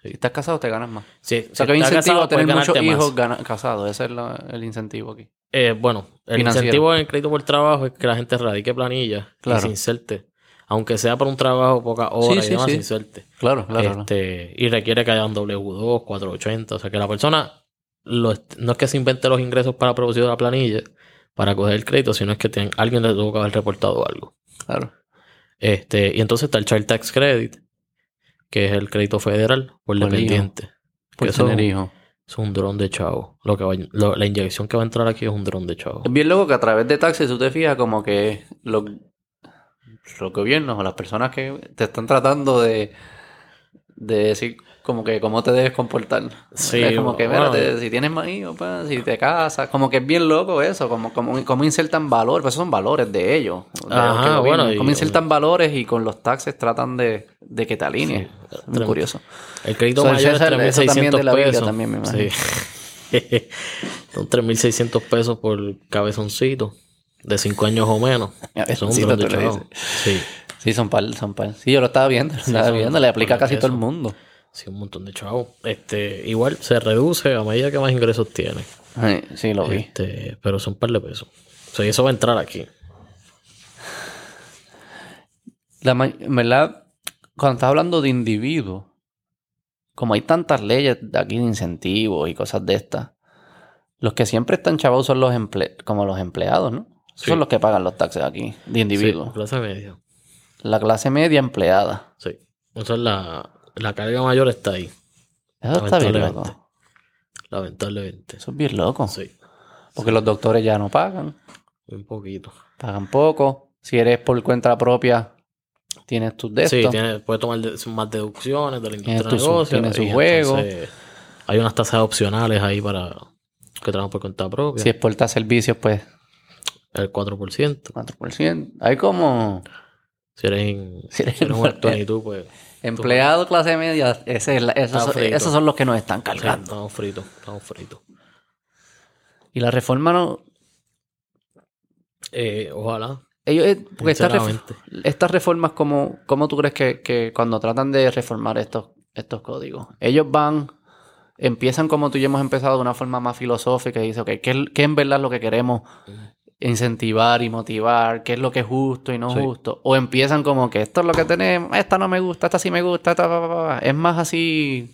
Si estás casado te ganas más. Sí, O sea que hay incentivo a tener muchos hijos casados. Ese es la- el incentivo aquí. Eh, bueno, el Financiero. incentivo en el crédito por trabajo es que la gente radique planilla Claro. y se inserte. Aunque sea por un trabajo pocas horas Sí, y demás, sí. se inserte. Claro, claro. este, y requiere que hayan W2, 480. O sea, que la persona lo no es que se invente los ingresos para producir la planilla, para coger el crédito, sino es que tienen, alguien le tuvo que haber reportado algo. claro. Este, y entonces está el Child Tax Credit, que es el crédito federal por Por dependiente. Por eso tener hijos. es un dron de chavo. Lo que va- lo- la inyección que va a entrar aquí es un dron de chavo. Es bien loco que a través de taxis tú te fijas como que los, los gobiernos o las personas que te están tratando de, de decir como que cómo te debes comportar. Sí, es como que, bueno, si tienes más hijos, pa, si te casas, como que es bien loco eso, como, como, como insertan valores, pues esos son valores de ellos. de Ajá, los bueno, y- como insertan valores y con los taxes tratan de, de que te alinees. Sí, muy curioso. El crédito Eso- mayor es eso- eso también 3.600 de la Biblia pesos. también, me imagino. Sí. Son 3.600 pesos por cabezoncito de 5 años o menos. Son un. Sí, Sí, son par, son par. Sí, yo lo estaba viendo, lo estaba viendo, le aplica a casi todo el mundo. Sí, un montón de chavos. Este, igual se reduce a medida que más ingresos tiene. Sí, lo vi. Este, pero son un par de pesos. O sea, y eso va a entrar aquí. La verdad, cuando estás hablando de individuos, como hay tantas leyes de aquí de incentivos y cosas de estas, los que siempre están chavos son los emple como los empleados, ¿no? Sí. Son los que pagan los taxes aquí, de individuos. Sí, clase media. La clase media empleada. Sí. O sea, la, la carga mayor está ahí. Eso está bien loco. Lamentablemente. Eso es bien loco. Sí. Porque los doctores ya no pagan, Un poquito. pagan poco. Si eres por cuenta propia, tienes tus de Sí, estos. tiene, puede tomar más deducciones de la industria de tu- negocios. tiene su juego. entonces Hay unas tasas opcionales ahí para que trabajan por cuenta propia. Si exportas servicios, pues El 4%. 4%. Hay como Si eres, en, Si eres si eres un actor y tú, pues. Empleado clase media, ese es esos, esos son los que nos están sí, cargando. estamos fritos. Estamos fritos. Y la reforma no... Eh, ojalá. Ellos, eh, porque estas, ref- estas reformas, como ¿cómo tú crees que, que cuando tratan de reformar estos, estos códigos? Ellos van, empiezan como tú y yo hemos empezado de una forma más filosófica y dicen, ok, ¿qué, es- qué es en verdad lo que queremos incentivar y motivar? ¿Qué es lo que es justo y no Sí. justo? O empiezan como que esto es lo que tenemos, esta no me gusta, esta sí me gusta, esta, es más así,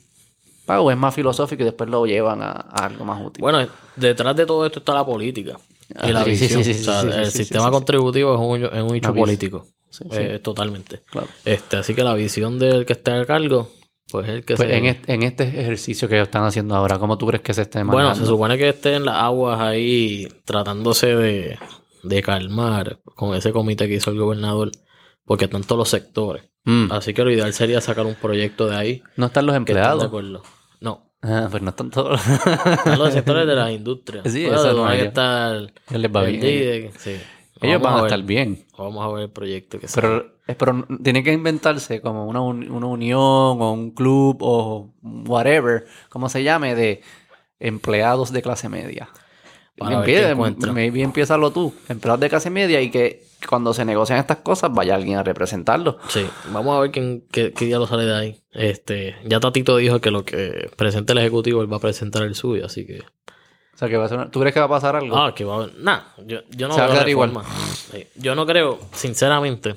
o es más filosófico y después lo llevan a, a algo más útil. Bueno, detrás de todo esto está la política. Y la sí, visión. sí, sí, o sea, sí, sí, el sistema contributivo es un, es un hecho político. Eh, totalmente. Claro. Este, así que la visión del que está a cargo, pues es el que Pues se... en, este, en este ejercicio que ellos están haciendo ahora, ¿cómo tú crees que se esté Bueno, manejando? se supone que esté en las aguas ahí tratándose de, de calmar con ese comité que hizo el gobernador, porque están todos los sectores. Mm. Así que lo ideal sería sacar un proyecto de ahí No están los de empleados. acuerdo. No, Ah, pues no están todos. están los sectores de la industria. Sí, Bueno, eso no que les va bien. DIDE, sí. Ellos Vamos van a, ver. estar bien. Vamos a ver el proyecto que. Pero, pero tiene que inventarse como una, un- una unión o un club o whatever, como se llame, de empleados de clase media. Ver Empieza- maybe empiézalo tú, empleados de clase media y que cuando se negocian estas cosas vaya alguien a representarlo. Sí, vamos a ver quién, qué, qué día lo sale de ahí. Este, ya Tatito dijo que lo que presente el ejecutivo, él va a presentar el suyo, así que. O sea, que va a ser una- ¿tú crees que va a pasar algo? Ah, que va a haber. Nah, yo, yo no Se va a veo quedar igual. Sí, Yo no creo, sinceramente.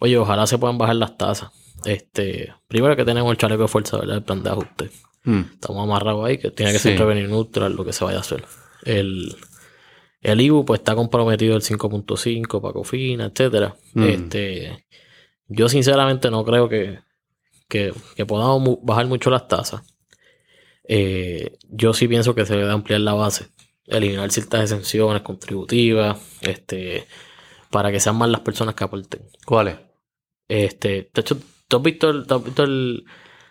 Oye, ojalá se puedan bajar las tasas. Este, primero que tenemos el chaleco de fuerza, ¿verdad? El plan de ajuste. Mm. Estamos amarrados ahí, que tiene que Sí. ser revenue neutral lo que se vaya a hacer. El, el IBU, pues está comprometido el 5.5 para Cofina, etcétera. Mm. Este, yo sinceramente no creo que, que, que podamos mu- bajar mucho las tasas. Eh, yo sí pienso que se debe ampliar la base, eliminar ciertas exenciones contributivas, este, para que sean más las personas que aporten. ¿Cuál es? Este, de hecho, ¿tú has visto el, has visto el,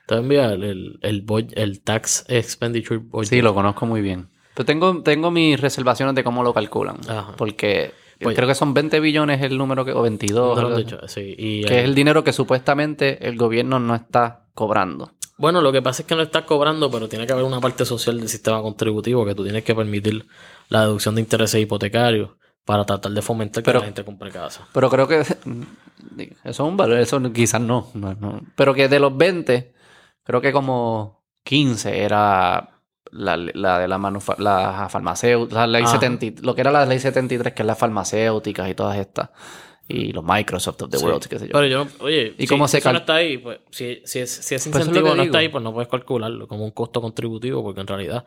te enviar el, el, el tax expenditure budget? Sí, lo conozco muy bien. Pero tengo, tengo mis reservaciones de cómo lo calculan. Ajá. Porque Pues- creo que son 20 billones el número que, o 22. No lo algo han así. dicho, sí, y, que eh, es el dinero que supuestamente el gobierno no está cobrando. Bueno, lo que pasa es que no estás cobrando, pero tiene que haber una parte social del sistema contributivo que tú tienes que permitir la deducción de intereses hipotecarios. Para tratar de fomentar que Pero- la gente compre casa. Pero creo que eso es un valor, eso quizás no, no, no. Pero que de los 20, creo que como 15 era la, la de la, la farmacéutica, la ley Ajá. 70, y- lo que era la ley 73, que es las farmacéuticas y todas estas, y los Microsoft of the Sí. World, qué sé yo. Pero yo, oye, ¿Y si, cómo se eso no está ahí, pues si, si, es, si ese Pues es incentivo que no digo. está ahí, pues no puedes calcularlo como un costo contributivo, porque en realidad,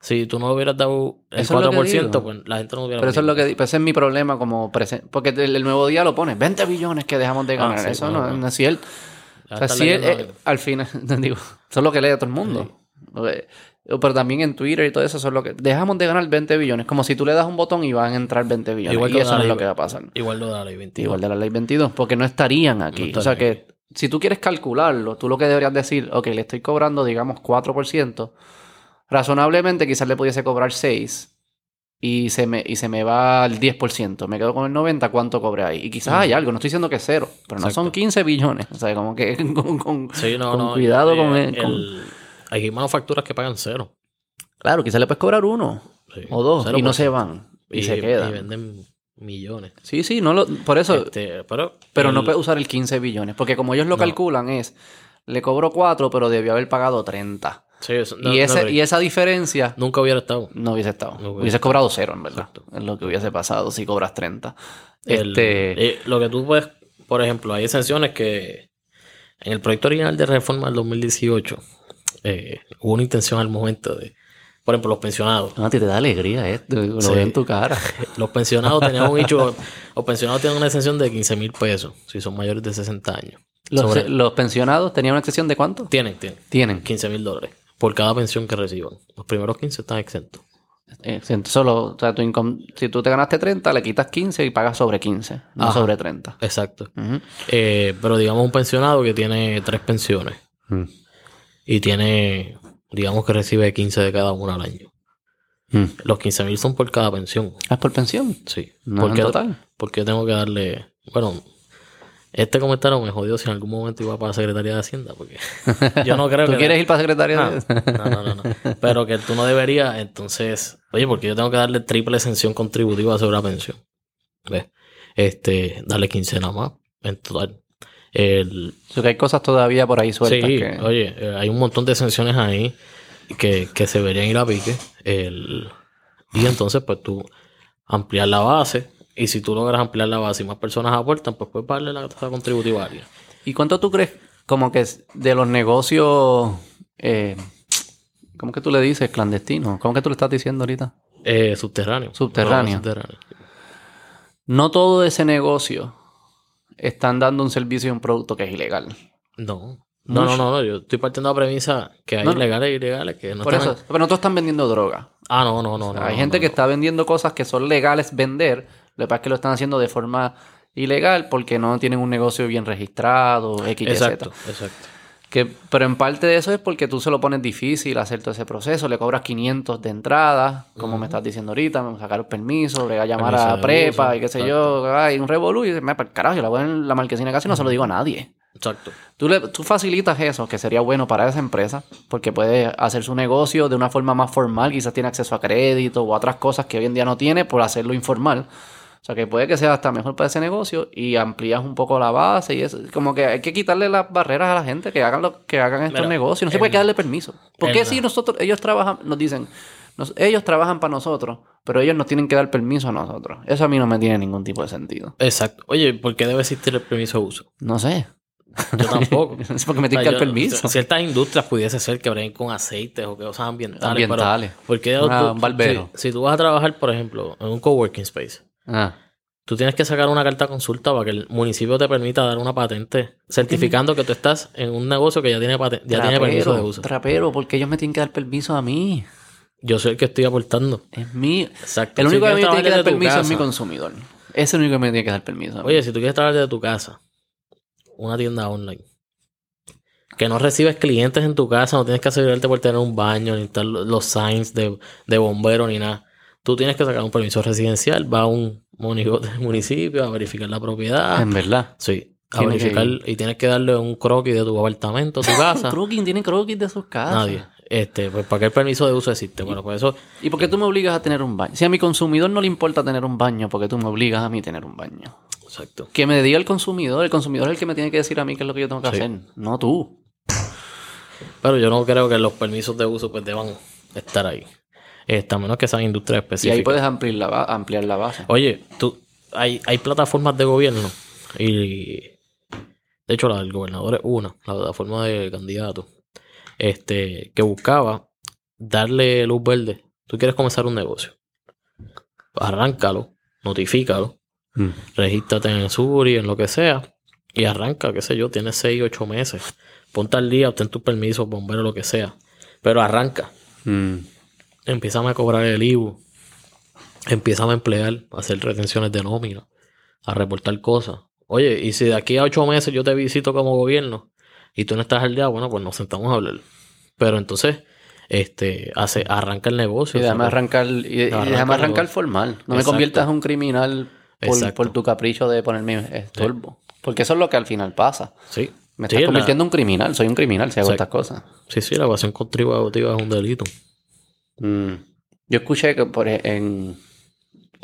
si tú no hubieras dado el Eso es lo que 4%, digo. pues la gente no hubiera Pero eso es lo que pues ese es mi problema como presen- porque el, el nuevo día lo pone 20 billones que dejamos de Ah, ganar. sí, eso no, bueno. no es cierto. O sea, sí, eh, al final, digo, eso es lo que lee todo el mundo. Pero también en Twitter y todo eso, eso es lo que. Dejamos de ganar 20 billones. Como si tú le das un botón y van a entrar 20 billones. Igual y eso no es lo que va a pasar. Igual lo de la ley 22. Igual de la ley 22, porque no estarían aquí. No o sea que si tú quieres calcularlo, tú lo que deberías decir, ok, le estoy cobrando, digamos, 4%. Razonablemente quizás le pudiese cobrar 6 y se me, y se me va al 10%. Me quedo con el 90, ¿cuánto cobré ahí? Y quizás hay algo, no estoy diciendo que es cero, pero no son Exacto. 15 billones. O sea, como que con, con- Sí, no, con no, cuidado con, el- con- Hay manufacturas que pagan cero. Claro, quizás le puedes cobrar uno Sí, o dos y no 0%. se van y, se Y quedan. venden millones. Sí, sí, no lo, por eso, Este, pero pero no puedes usar el 15 billones, porque como ellos lo No. calculan es, le cobro 4, pero debió haber pagado 30. Sí, eso- no- y, ese, y esa diferencia Nunca hubiera estado. no hubiese estado. No hubiese hubiese cobrado cero, en verdad. Exacto. Es lo que hubiese pasado si cobras 30. El- Este, eh, lo que tú puedes, por ejemplo, hay exenciones que en el proyecto original de reforma del 2018 eh, hubo una intención al momento de, por ejemplo, los pensionados. no, a ti te da alegría esto, lo Sí. veo en tu cara. Los pensionados tenían un hecho, los pensionados tienen una exención de 15 mil pesos si son mayores de 60 años. Los, Sobre- los pensionados tenían una excepción de cuánto? tienen, tienen Tienen. 15 mil dólares por cada pensión que reciban. Los primeros 15 están exentos. Si- solo, o sea, tu income- si tú te ganaste 30, le quitas 15 y pagas sobre 15, no Ajá. sobre 30. Exacto. Eh, pero digamos un pensionado que tiene tres pensiones Mm. y tiene, digamos que recibe 15 de cada una al año. Mm. Los 15 mil son por cada pensión. ¿Es por pensión? Sí. No ¿Por en qué- total. por qué tengo que darle... Bueno, este comentario me jodió si en algún momento iba para la Secretaría de Hacienda. Porque yo no creo ¿Tú que... quieres ir para secretaria? Ah, de- no, no, no, no. Pero que tú no deberías, entonces... Oye, porque yo tengo que darle triple exención contributiva sobre la pensión. ¿Ves? Este, darle 15 nada más en total. El, O sea, que hay cosas todavía por ahí sueltas sí, que... oye, eh, hay un montón de exenciones ahí que, que se deberían ir a pique. El, y entonces, pues tú ampliar la base. Y si tú logras ampliar la base y más personas aportan, pues puedes pagarle la tasa contributiva a alguien. ¿Y cuánto tú crees como que de los negocios... Eh, ¿Cómo que tú le dices? Clandestinos. ¿Cómo que tú le estás diciendo ahorita? Eh, subterráneo. Subterráneo. No, subterráneo. No todo ese negocio están dando un servicio y un producto que es ilegal. No. No, no, no, no, Yo estoy partiendo de la premisa que hay No, no. legales e ilegales que no Por están... eso, pero no todos están vendiendo droga. Ah, no, no, no. no Hay gente que está vendiendo cosas que son legales vender, lo que pasa es que lo están haciendo de forma ilegal porque no tienen un negocio bien registrado, X, Y, Exacto, Z. exacto. Que, pero en parte de eso es porque tú se lo pones difícil hacer todo ese proceso, le cobras 500 de entrada, como me estás diciendo ahorita, sacar el permiso, brega a llamar Permiso a prepa uso, y qué sé yo, ay, un revolú y me para el carajo, yo la voy en la marquesina casi no se lo digo a nadie. Exacto. Tú, le, tú facilitas eso, que sería bueno para esa empresa, porque puede hacer su negocio de una forma más formal, quizás tiene acceso a crédito o a otras cosas que hoy en día no tiene por hacerlo informal. O sea, que puede que sea hasta mejor para ese negocio y amplías un poco la base y eso. Como que hay que quitarle las barreras a la gente que hagan lo que hagan estos negocios. No se puede que darle permiso. ¿Por qué en- si nosotros, ellos trabajan, nos dicen, nos- ellos trabajan para nosotros, pero ellos nos tienen que dar permiso a nosotros? Eso a mí no me tiene ningún tipo de sentido. Exacto. Oye, ¿por qué debe existir el permiso de uso? No sé. Yo tampoco. es porque me tienen que dar permiso. Ciertas industrias pudiese ser que breguen con aceites o cosas ambientales. Ambientales. Pero ¿por qué Una- tú- un barbero. Si, si tú vas a trabajar, por ejemplo, en un coworking space, Ah. tú tienes que sacar una carta de consulta para que el municipio te permita dar una patente certificando que tú estás en un negocio que ya tiene, paten- ya tiene permiso de uso. Trapero, porque ellos me tienen que dar permiso a mí. Yo soy el que estoy aportando. Es mío. Exacto. El Si único que me tiene que dar permiso es mi consumidor. Ese es el único que me tiene que dar permiso. Oye, si tú quieres trabajar desde tu casa, una tienda online, que no recibes clientes en tu casa, no tienes que asegurarte por tener un baño, ni estar lo- los signs de, de bombero, ni nada. Tú tienes que sacar un permiso residencial, va a un municipio a verificar la propiedad. en verdad. Sí. a verificar y tienes que darle un croquis de tu apartamento, tu casa. Croquis, tienen croquis de sus casas. Nadie. Este, pues para qué el permiso de uso existe. Bueno, pues eso, ¿Y por qué tú me obligas a tener un baño? Si a mi consumidor no le importa tener un baño, ¿por qué tú me obligas a mí a tener un baño? exacto. Que me diga el consumidor. El consumidor es el que me tiene que decir a mí qué es lo que yo tengo que Sí. hacer. No tú. Pero yo no creo que los permisos de uso pues deban estar ahí. Este, a menos que sean industrias Y específicas. ahí puedes ampliar la, ba- ampliar la base. Oye, tú, hay, hay plataformas de gobierno y de hecho la del gobernador es una, la plataforma de candidato, este, que buscaba darle luz verde. Tú quieres comenzar un negocio. Arráncalo, notifícalo, Mm. regístrate en Suri, en lo que sea, y arranca, qué sé yo, tienes 6, 8 meses. Ponte al día, obtén tus permisos, bombero, lo que sea. Pero arranca. Mm. Empiezan a cobrar el IBU. Empiezan a emplear, a hacer retenciones de nómina, a reportar cosas. Oye, y si de aquí a ocho meses yo te visito como gobierno y tú no estás al día, bueno, pues nos sentamos a hablar. Pero entonces, este, hace, arranca el negocio. Y déjame ¿sabes? arrancar, y, y Arranca déjame arrancar formal. No me conviertas en un criminal por, tu capricho de ponerme estorbo. Porque eso es lo que al final pasa. Sí. Me Sí, estás la- convirtiendo en un criminal. Soy un criminal si hago estas cosas. Sí, sí, la evasión contributiva es un delito. Mm. Yo escuché que por e- en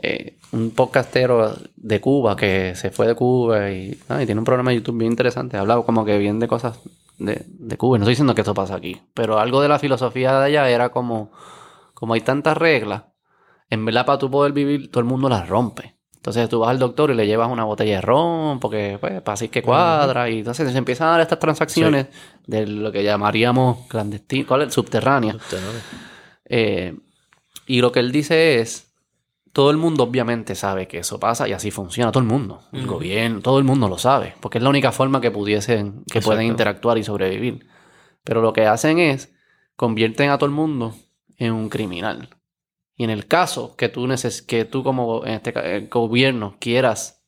eh, un podcastero de Cuba que se fue de Cuba y, ah, y tiene un programa de YouTube bien interesante. Hablaba como que bien de cosas de, de Cuba. No estoy diciendo que esto pasa aquí, pero algo de la filosofía de allá era como, como hay tantas reglas, en verdad para tú poder vivir, todo el mundo las rompe. Entonces tú vas al doctor y le llevas una botella de ron, porque pues para así que cuadra, y entonces se empiezan a dar estas transacciones de lo que llamaríamos clandestino, ¿cuál es? Subterránea. Eh, y lo que él dice es, todo el mundo obviamente sabe que eso pasa y así funciona, todo el mundo, el gobierno, todo el mundo lo sabe, porque es la única forma que pudiesen, que Exacto. pueden interactuar y sobrevivir. Pero lo que hacen es, convierten a todo el mundo en un criminal. Y en el caso que tú, neces que tú como en este eh, gobierno quieras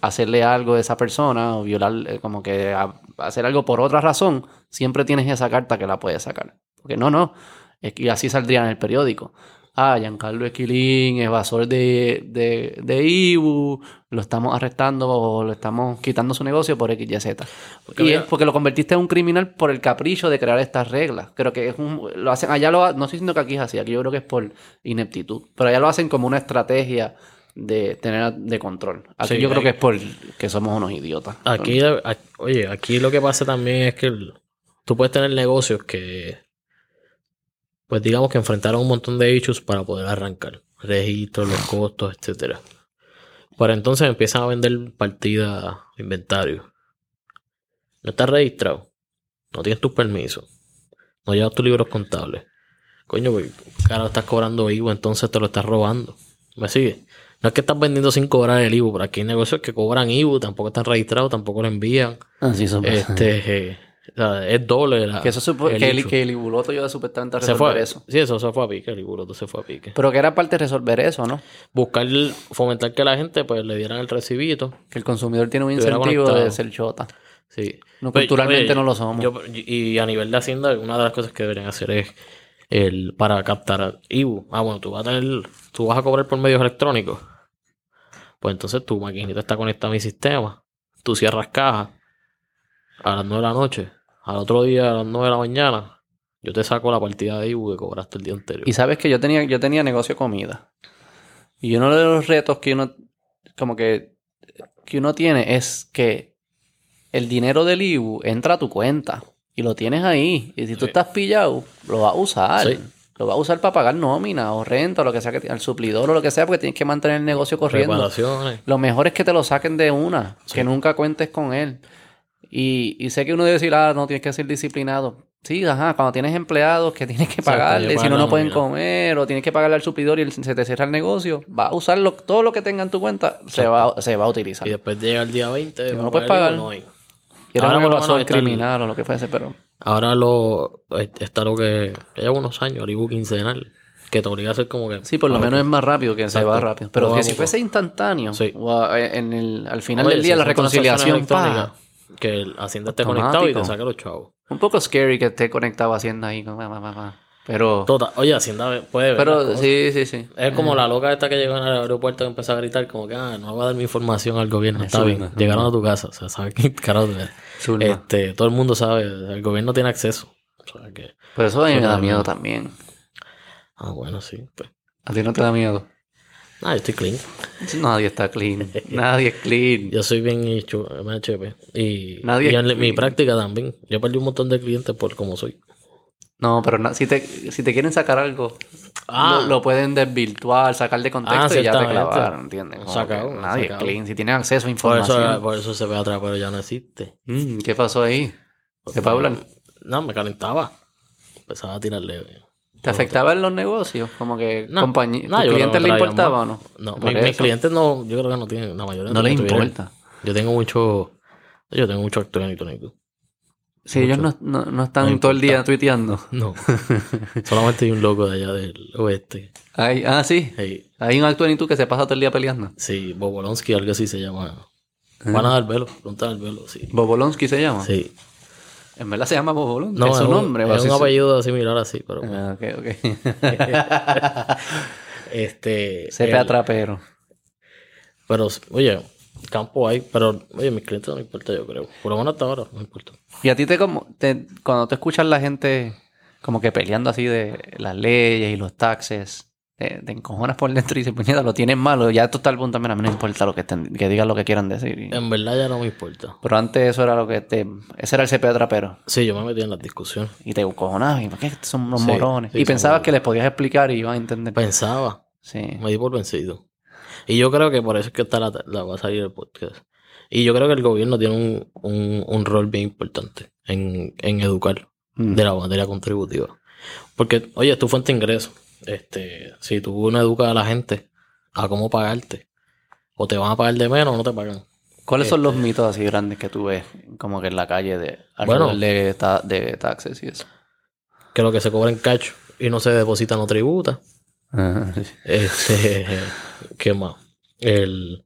hacerle algo a esa persona o violar, eh, como que hacer algo por otra razón, siempre tienes esa carta que la puedes sacar. Porque no, no, que así saldría en el periódico. Ah, Giancarlo Esquilín, evasor de, de, de IBU, lo estamos arrestando o lo estamos quitando su negocio por X, Y, Z. Porque y mira- es porque lo convertiste en un criminal por el capricho de crear estas reglas. Creo que es un, lo hacen, allá lo no estoy diciendo que aquí es así, aquí yo creo que es por ineptitud. Pero allá lo hacen como una estrategia de tener de control. Aquí Sí, yo creo hay- que es por que somos unos idiotas. Aquí, oye, aquí lo que pasa también es que el- tú puedes tener negocios que, pues digamos que enfrentaron un montón de issues para poder arrancar. Registros, los costos, etcétera. Pero entonces empiezan a vender partidas, inventario. No estás registrado. No tienes tus permisos. No llevas tus libros contables. Coño, pues, cara, estás cobrando IVU, entonces te lo estás robando. ¿Me sigue? No es que estás vendiendo sin cobrar el IVU, pero aquí hay negocios que cobran IVU, tampoco están registrados, tampoco lo envían. Así son. Este, eh, o sea, es doble. la- que eso supo- el que, el, que el Ibuloto yo supuestamente a se resolver eso. Sí, eso se fue a pique, el Ibuloto se fue a pique. Pero que era parte de resolver eso, ¿no? Buscar, fomentar que la gente pues le dieran el recibito. Que el consumidor tiene un incentivo de ser chota. Sí. No, Pues, culturalmente oye, no lo somos. yo- y a nivel de Hacienda, una de las cosas que deberían hacer es el para captar IBU. Ah, bueno, tú vas a tener, tú vas a cobrar por medios electrónicos. Pues entonces tu maquinita está conectada a mi sistema. Tú cierras caja a las 9 de la noche. Al otro día a las 9 de la mañana, yo te saco la partida de IBU que cobraste el día anterior. Y sabes que yo tenía, yo tenía negocio de comida. Y uno de los retos que uno, como que, que uno tiene es que el dinero del IBU entra a tu cuenta y lo tienes ahí. Y si tú Sí. estás pillado, lo vas a usar. Sí. Lo vas a usar para pagar nómina o renta o lo que sea, que, al suplidor o lo que sea, porque tienes que mantener el negocio corriendo. Lo mejor es que te lo saquen de una, Sí. que nunca cuentes con él. Y, y sé que uno debe decir, ah, no, tienes que ser disciplinado. Sí, ajá, cuando tienes empleados que tienes que pagarle, si no, no pueden comer, o tienes que pagarle al suplidor y el- se te cierra el negocio, va a usarlo, todo lo que tenga en tu cuenta se va, se va a utilizar. Y después llega el día 20. no va a puedes pagar no hay. Y ahora por lo el- criminal o lo que fuese, pero... Ahora lo está lo que, lleva unos años, el IBU quincenal, que te obliga a hacer como que. Sí, por lo menos es más rápido que se va rápido. Pero que si fuese instantáneo, Sí. o a- en el, al final Oye, del si día la reconciliación, Que Hacienda esté Automático. conectado y te saque los chavos. Un poco scary que esté conectado haciendo ahí. Pero, Total. Oye, Hacienda puede ver. pero sí, sí, sí. Es como la loca esta que llegó en el aeropuerto y empezó a gritar como que, ah, no voy a dar mi información al gobierno. Está bien. Llegaron a tu casa. O sea, ¿sabes qué carajo. Este, todo el mundo sabe. El gobierno tiene acceso. O sea que... Pero eso a mí me da miedo también. Ah, bueno, sí. Pues. ¿A ti no te da miedo? Ah, yo estoy clean. Nadie está clean. Nadie es clean. Yo soy bien hecho, MHP. Y, Nadie y en mi práctica también. Yo perdí un montón de clientes por cómo soy. No, pero si, te, si te quieren sacar algo, Ah. lo, lo pueden desvirtuar, sacar de contexto Ah, y ya te clavaron, ¿entiendes? Sacado, nadie sacado. es clean. Si tienen acceso a Por información. eso, por eso se ve atrás, pero ya no existe. Mm, ¿Qué pasó ahí? ¿De Paula? No, me calentaba. Empezaba a tirarle. ¿Te afectaba en los negocios? Como que No, no, ¿tus yo creo clientes que le importaba o no? No, mi- mis clientes no, yo creo que no tienen, la mayoría No les importa. Yo tengo mucho, yo tengo mucho actor en YouTube. Si ellos no, no, no están No todo el día tuiteando. No. Solamente hay un loco de allá del oeste. Hay, ah, sí. Hey, Hay un actor en tú que se pasa todo el día peleando. sí, Bobolonsky, algo así se llama. Juana del Velo, pregunta del Velo, sí. Bobolonsky se llama. Sí. En verdad se llama Bobolonsky. No, es su un- nombre. Es un apellido similar así, pero. Ah, ok, ok. Este. Sepe el- atrapero. Pero, oye, campo hay, pero, oye, mis clientes no me importa, yo creo. Por lo menos hasta ahora, no me importa. Y a ti te como, te, cuando te escuchas la gente como que peleando así de las leyes y los taxes, te, te encojonas por dentro y dices, puñeta, lo tienen malo. Ya esto está al punto, mira, a mí no me importa lo que, estén- que digan lo que quieran decir. Y- En verdad ya no me importa. Pero antes eso era lo que te... Ese era el CP atrapero. Sí, yo me metí en las discusiones. Y te encojonabas. ¿Y por qué son unos Sí, morones? sí, y pensabas que les podías explicar y iban a entender. Pensaba, Sí. me di por vencido. Y yo creo que por eso es que está la, la- va a salir el podcast. Y yo creo que el gobierno tiene un, un, un rol bien importante en, en educar Mm. de la materia contributiva. Porque, oye, es tu fuente de ingreso. Este, si tú no educas a la gente a cómo pagarte, o te van a pagar de menos o no te pagan. ¿Cuáles son los Este- mitos así grandes que tú ves como que en la calle de, Bueno. de, ta- de taxes y eso? Que lo que se cobra en cash y no se deposita no tributa. Ajá, sí. Este, ¿qué más? El,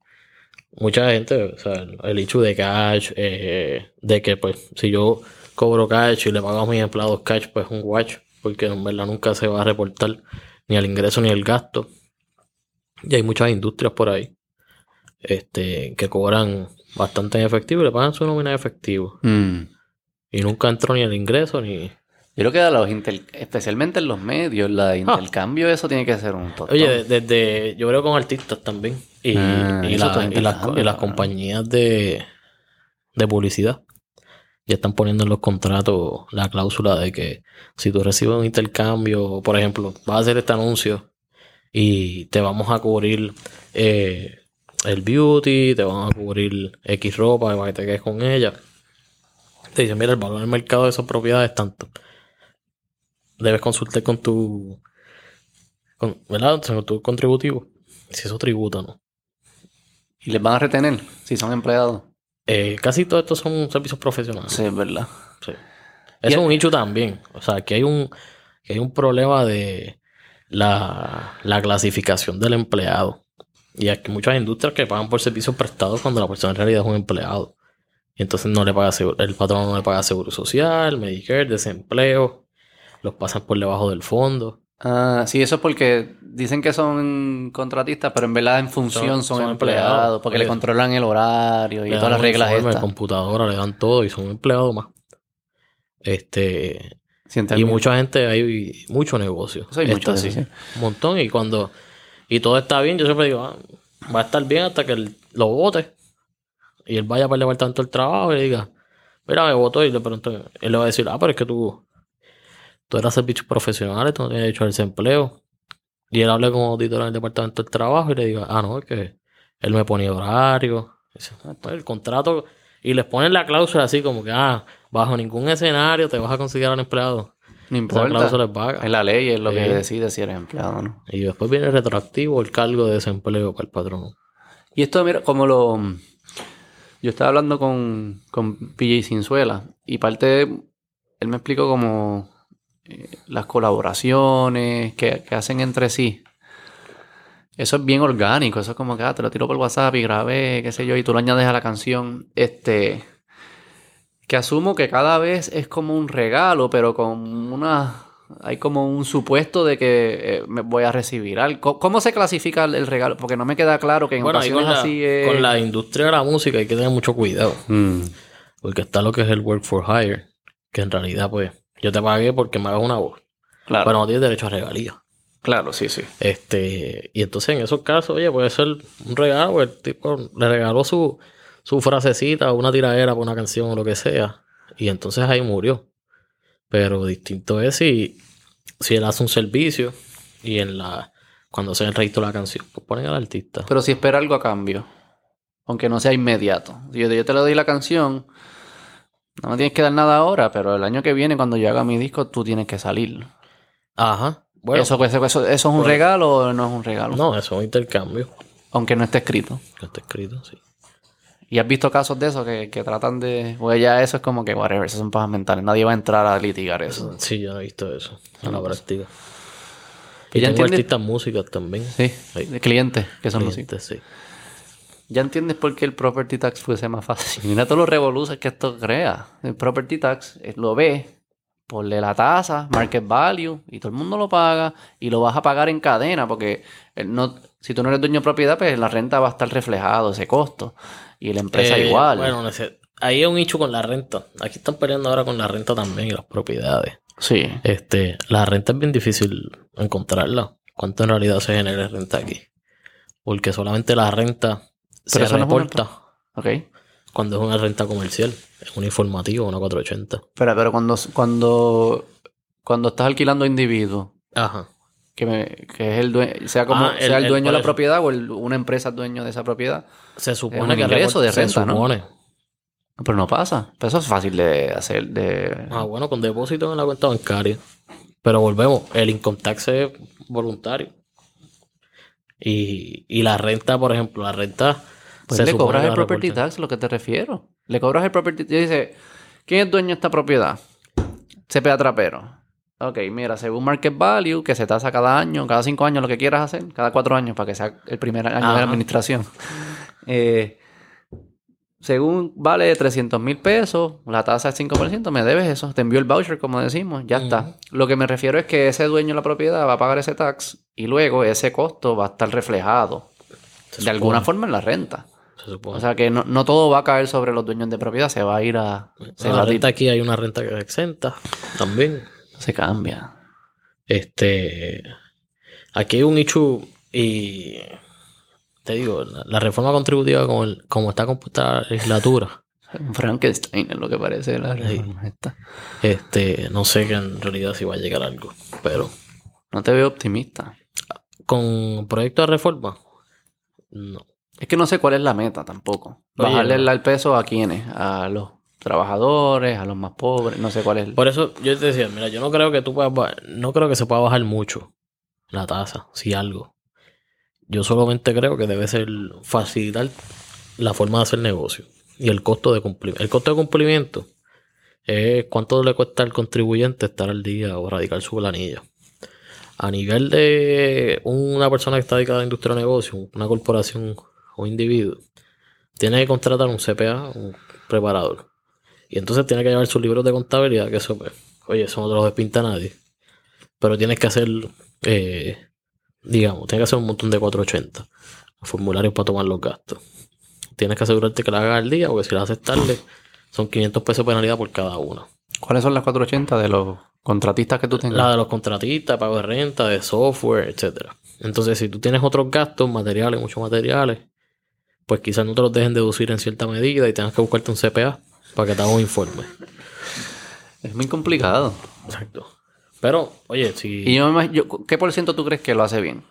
mucha gente, o sea, el, hecho de cash, eh, de que pues si yo cobro cash y le pago a mis empleados cash, pues es un watch, porque en verdad nunca se va a reportar ni el ingreso ni el gasto. Y hay muchas industrias por ahí este, que cobran bastante en efectivo y le pagan su nómina en efectivo. Mm. Y nunca entró ni el ingreso ni... Yo creo que a los inter- especialmente en los medios, la de intercambio, eso tiene que ser un tostón. Oye, de- desde, yo creo con artistas también. Y, Ah, y eso la- todo y las, y las compañías de, de publicidad ya están poniendo en los contratos la cláusula de que si tú recibes un intercambio, por ejemplo, vas a hacer este anuncio y te vamos a cubrir eh, el beauty, te vamos a cubrir X ropa para que te quedes con ella. Te dicen, mira, el valor del mercado de esas propiedades es tanto. Debes consultar con tu con, ¿verdad? Con tu contributivo. Si eso tributa no. Y les van a retener si son empleados. Eh, casi todos estos son servicios profesionales. Sí, es verdad. Sí. Eso es un hecho también. O sea, que hay un, que hay un problema de la, la clasificación del empleado. Y hay muchas industrias que pagan por servicios prestados cuando la persona en realidad es un empleado. Y entonces no le paga seguro- el patrón no le paga seguro social, Medicare, desempleo. Los pasan por debajo del fondo. Ah, sí, eso es porque dicen que son contratistas, pero en verdad en función Son- son, son empleados, empleados. porque le controlan el horario y todas las reglas estas. computadora, le dan todo y son empleados más. Este, Sí, Y mucha gente, hay mucho negocio. Eso hay mucho sí. Un montón. Y cuando. Y todo está bien, yo siempre digo, ah, va a estar bien hasta que él lo vote. Y él vaya para el departamento del trabajo y le diga, mira, me votó. Y le pregunto, él le va a decir, ah, pero es que tú. Tú eras servicios profesionales, tú no tienes derecho al desempleo. Y él habla con auditor en el departamento del trabajo y le diga, ah, no, es que él me ponía horario. Dice, "Ah, pues, el contrato. Y les ponen la cláusula así como que, ah, bajo ningún escenario te vas a considerar empleado. No Esa importa. cláusula es vaga. Es la ley, es lo que decide si eres empleado o no. Y después viene retroactivo el cargo de desempleo para el patrón. Y esto, mira, como lo. Yo estaba hablando con, con PJ Cinzuela y parte de. Él me explicó como eh, las colaboraciones que, que hacen entre sí. Eso es bien orgánico. Eso es como que ah, te lo tiro por WhatsApp y grabé, qué sé yo, y tú lo añades a la canción. Este. Que asumo que cada vez es como un regalo, pero con una. Hay como un supuesto de que eh, me voy a recibir algo. ¿Cómo se clasifica el, el regalo? Porque no me queda claro que en Bueno, ocasiones con la, así es... con la industria de la música hay que tener mucho cuidado. Mm, Porque está lo que es el work for hire, que en realidad, pues, yo te pagué porque me hagas una voz. claro, Pero no tienes derecho a regalías. claro, sí, sí. Este, y entonces en esos casos, oye, puede ser un regalo, el tipo le regaló su, su frasecita o una tiradera por una canción o lo que sea, y entonces ahí murió. Pero distinto es si, si él hace un servicio y en la cuando se el registro de la canción, pues ponen al artista. Pero si espera algo a cambio, aunque no sea inmediato. Yo, yo te le doy la canción, no me tienes que dar nada ahora, pero el año que viene, cuando yo haga mi disco, tú tienes que salir. Ajá. Bueno, eso, eso, eso, ¿eso es un Bueno. regalo o no es un regalo? no, eso es un intercambio. Aunque no esté escrito. Que está escrito, sí. Y has visto casos de eso que, que tratan de. Pues ya eso es como que, whatever, eso son pajas mentales. Nadie va a entrar a litigar eso. Sí, yo no he visto eso en la práctica. ¿Y Y ya tengo entiendes? artistas músicas también. Sí, de clientes, que son Clientes, sí. Ya entiendes por qué el property tax fuese más fácil. Mira todos los revoluciones que esto crea. El property tax eh, lo ve, ponle la tasa, market value, y todo el mundo lo paga, y lo vas a pagar en cadena, porque eh, no, si tú no eres dueño de propiedad, pues la renta va a estar reflejado ese costo. Y la empresa Eh, igual. Bueno, ahí hay un hecho con la renta. Aquí están peleando ahora con la renta también y las propiedades. sí. Este, la renta es bien difícil encontrarla. ¿Cuánto en realidad se genera renta aquí? Porque solamente la renta Pero no es una- reporta Ok. cuando es una renta comercial. Es un informativo, una 480. Espera, pero cuando, cuando, cuando estás alquilando a individuos, Ajá. que, me- que es el dueño, sea como Ah, el- sea el el- dueño de la propiedad o el- una empresa es dueño de esa propiedad, Se Es supone un que ingreso de renta, se ¿no? supone. pero no pasa. Pero eso es fácil de hacer, de... Ah, bueno, con depósito en la cuenta bancaria. Pero volvemos, el income tax es voluntario. Y, y la renta, por ejemplo, la renta. Pues se le cobras el property reportan. tax, lo que te refiero. Le cobras el property tax. Y dice, ¿quién es dueño de esta propiedad? CPA Trapero. Ok, mira, según market value, que se tasa cada año, cada cinco años, lo que quieras hacer, cada cuatro años, para que sea el primer año de la administración. Eh, según vale 300 mil pesos, la tasa es 5%, me debes eso, te envío el voucher, como decimos, ya está. Lo que me refiero es que ese dueño de la propiedad va a pagar ese tax y luego ese costo va a estar reflejado de alguna forma en la renta. Se. O sea que no, no todo va a caer sobre los dueños de propiedad, se va a ir a... Se, la va a renta aquí hay una renta que es exenta también. se cambia. Este. Aquí hay un hecho y. Te digo, la, la reforma contributiva, como, el- como está compuesta la legislatura, Frankenstein es lo que parece la reforma esta. este, no sé que en realidad si va a llegar algo. Pero No te veo optimista. con proyecto de reforma, no. Es que no sé cuál es la meta tampoco. Oye, Bajarle no. el peso a quiénes, a los trabajadores, a los más pobres, no sé cuál es. el- Por eso yo te decía, mira, yo no creo que tú puedas, no creo que se pueda bajar mucho la tasa, si algo. Yo solamente creo que debe ser facilitar la forma de hacer negocio y el costo de cumplimiento. El costo de cumplimiento es cuánto le cuesta al contribuyente estar al día o radicar su planilla. A nivel de una persona que está dedicada a la industria de negocio, una corporación o individuo, tiene que contratar un CPA, un preparador. Y entonces tiene que llevar sus libros de contabilidad, que eso, pues, oye, eso no te lo despinta nadie. Pero tienes que hacer, eh, digamos, tienes que hacer un montón de 480. Formularios para tomar los gastos. Tienes que asegurarte que la hagas al día, porque si la haces tarde, son 500 pesos de penalidad por cada una. ¿Cuáles son las 480 de los contratistas que tú tengas? La de los contratistas, pago de renta, de software, etcétera. Entonces, si tú tienes otros gastos, materiales, muchos materiales, pues quizás no te los dejen deducir en cierta medida y tengas que buscarte un CPA para que te haga un informe. Es muy complicado. Exacto. Pero, oye, si. Y yo, me imag- yo- ¿qué por ciento tú crees que lo hace bien?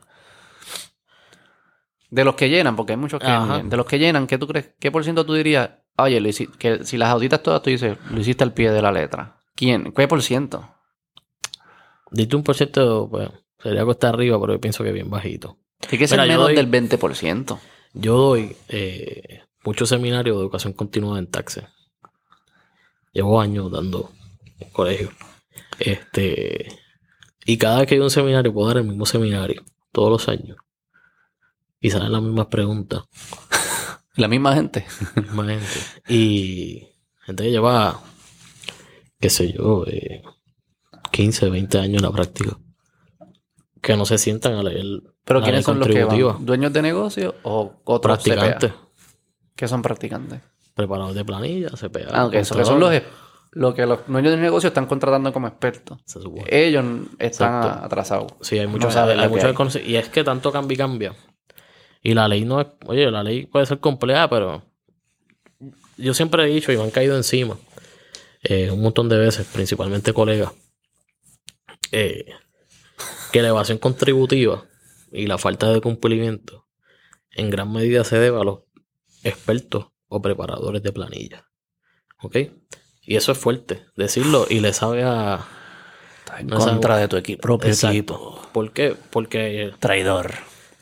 De los que llenan, porque hay muchos que llenan. De los que llenan, ¿qué tú crees? ¿Qué por ciento tú dirías? Oye, lo hici- que si las auditas todas, tú dices, lo hiciste al pie de la letra. ¿Quién? ¿Qué por ciento? Diste un por ciento, pues, sería cuesta arriba, pero yo pienso que bien bajito. Tiene que Mira, yo menos doy- del 20%. Yo doy eh, muchos seminarios de educación continua en taxes. Llevo años dando en colegio. Este. Y cada vez que hay un seminario, puedo dar el mismo seminario, todos los años. Y salen las mismas preguntas, La misma gente. misma gente. Y gente que lleva, qué sé yo, eh, 15, 20 años en la práctica. Que no se sientan a leer. ¿Pero la quiénes son los que van? ¿Dueños de negocio o otros Practicantes. CPA? ¿Qué son practicantes? Preparadores de planilla, CPA. Ah, ok. Eso que son los... Lo que los dueños de negocio están contratando como expertos. Se supone. Ellos están Exacto. atrasados. Sí, hay muchos, saben hay muchos Y es que tanto cambia y cambia. Y la ley no es. Oye, la ley puede ser compleja, pero. Yo siempre he dicho y me han caído encima. eh, un montón de veces, principalmente colegas. eh, que la evasión contributiva y la falta de cumplimiento en gran medida se debe a los expertos o preparadores de planilla. ¿Ok? Y eso es fuerte decirlo y le sabe a. Estás en No contra saben- de tu equi- propio Exacto. equipo. ¿Por qué? Porque Traidor.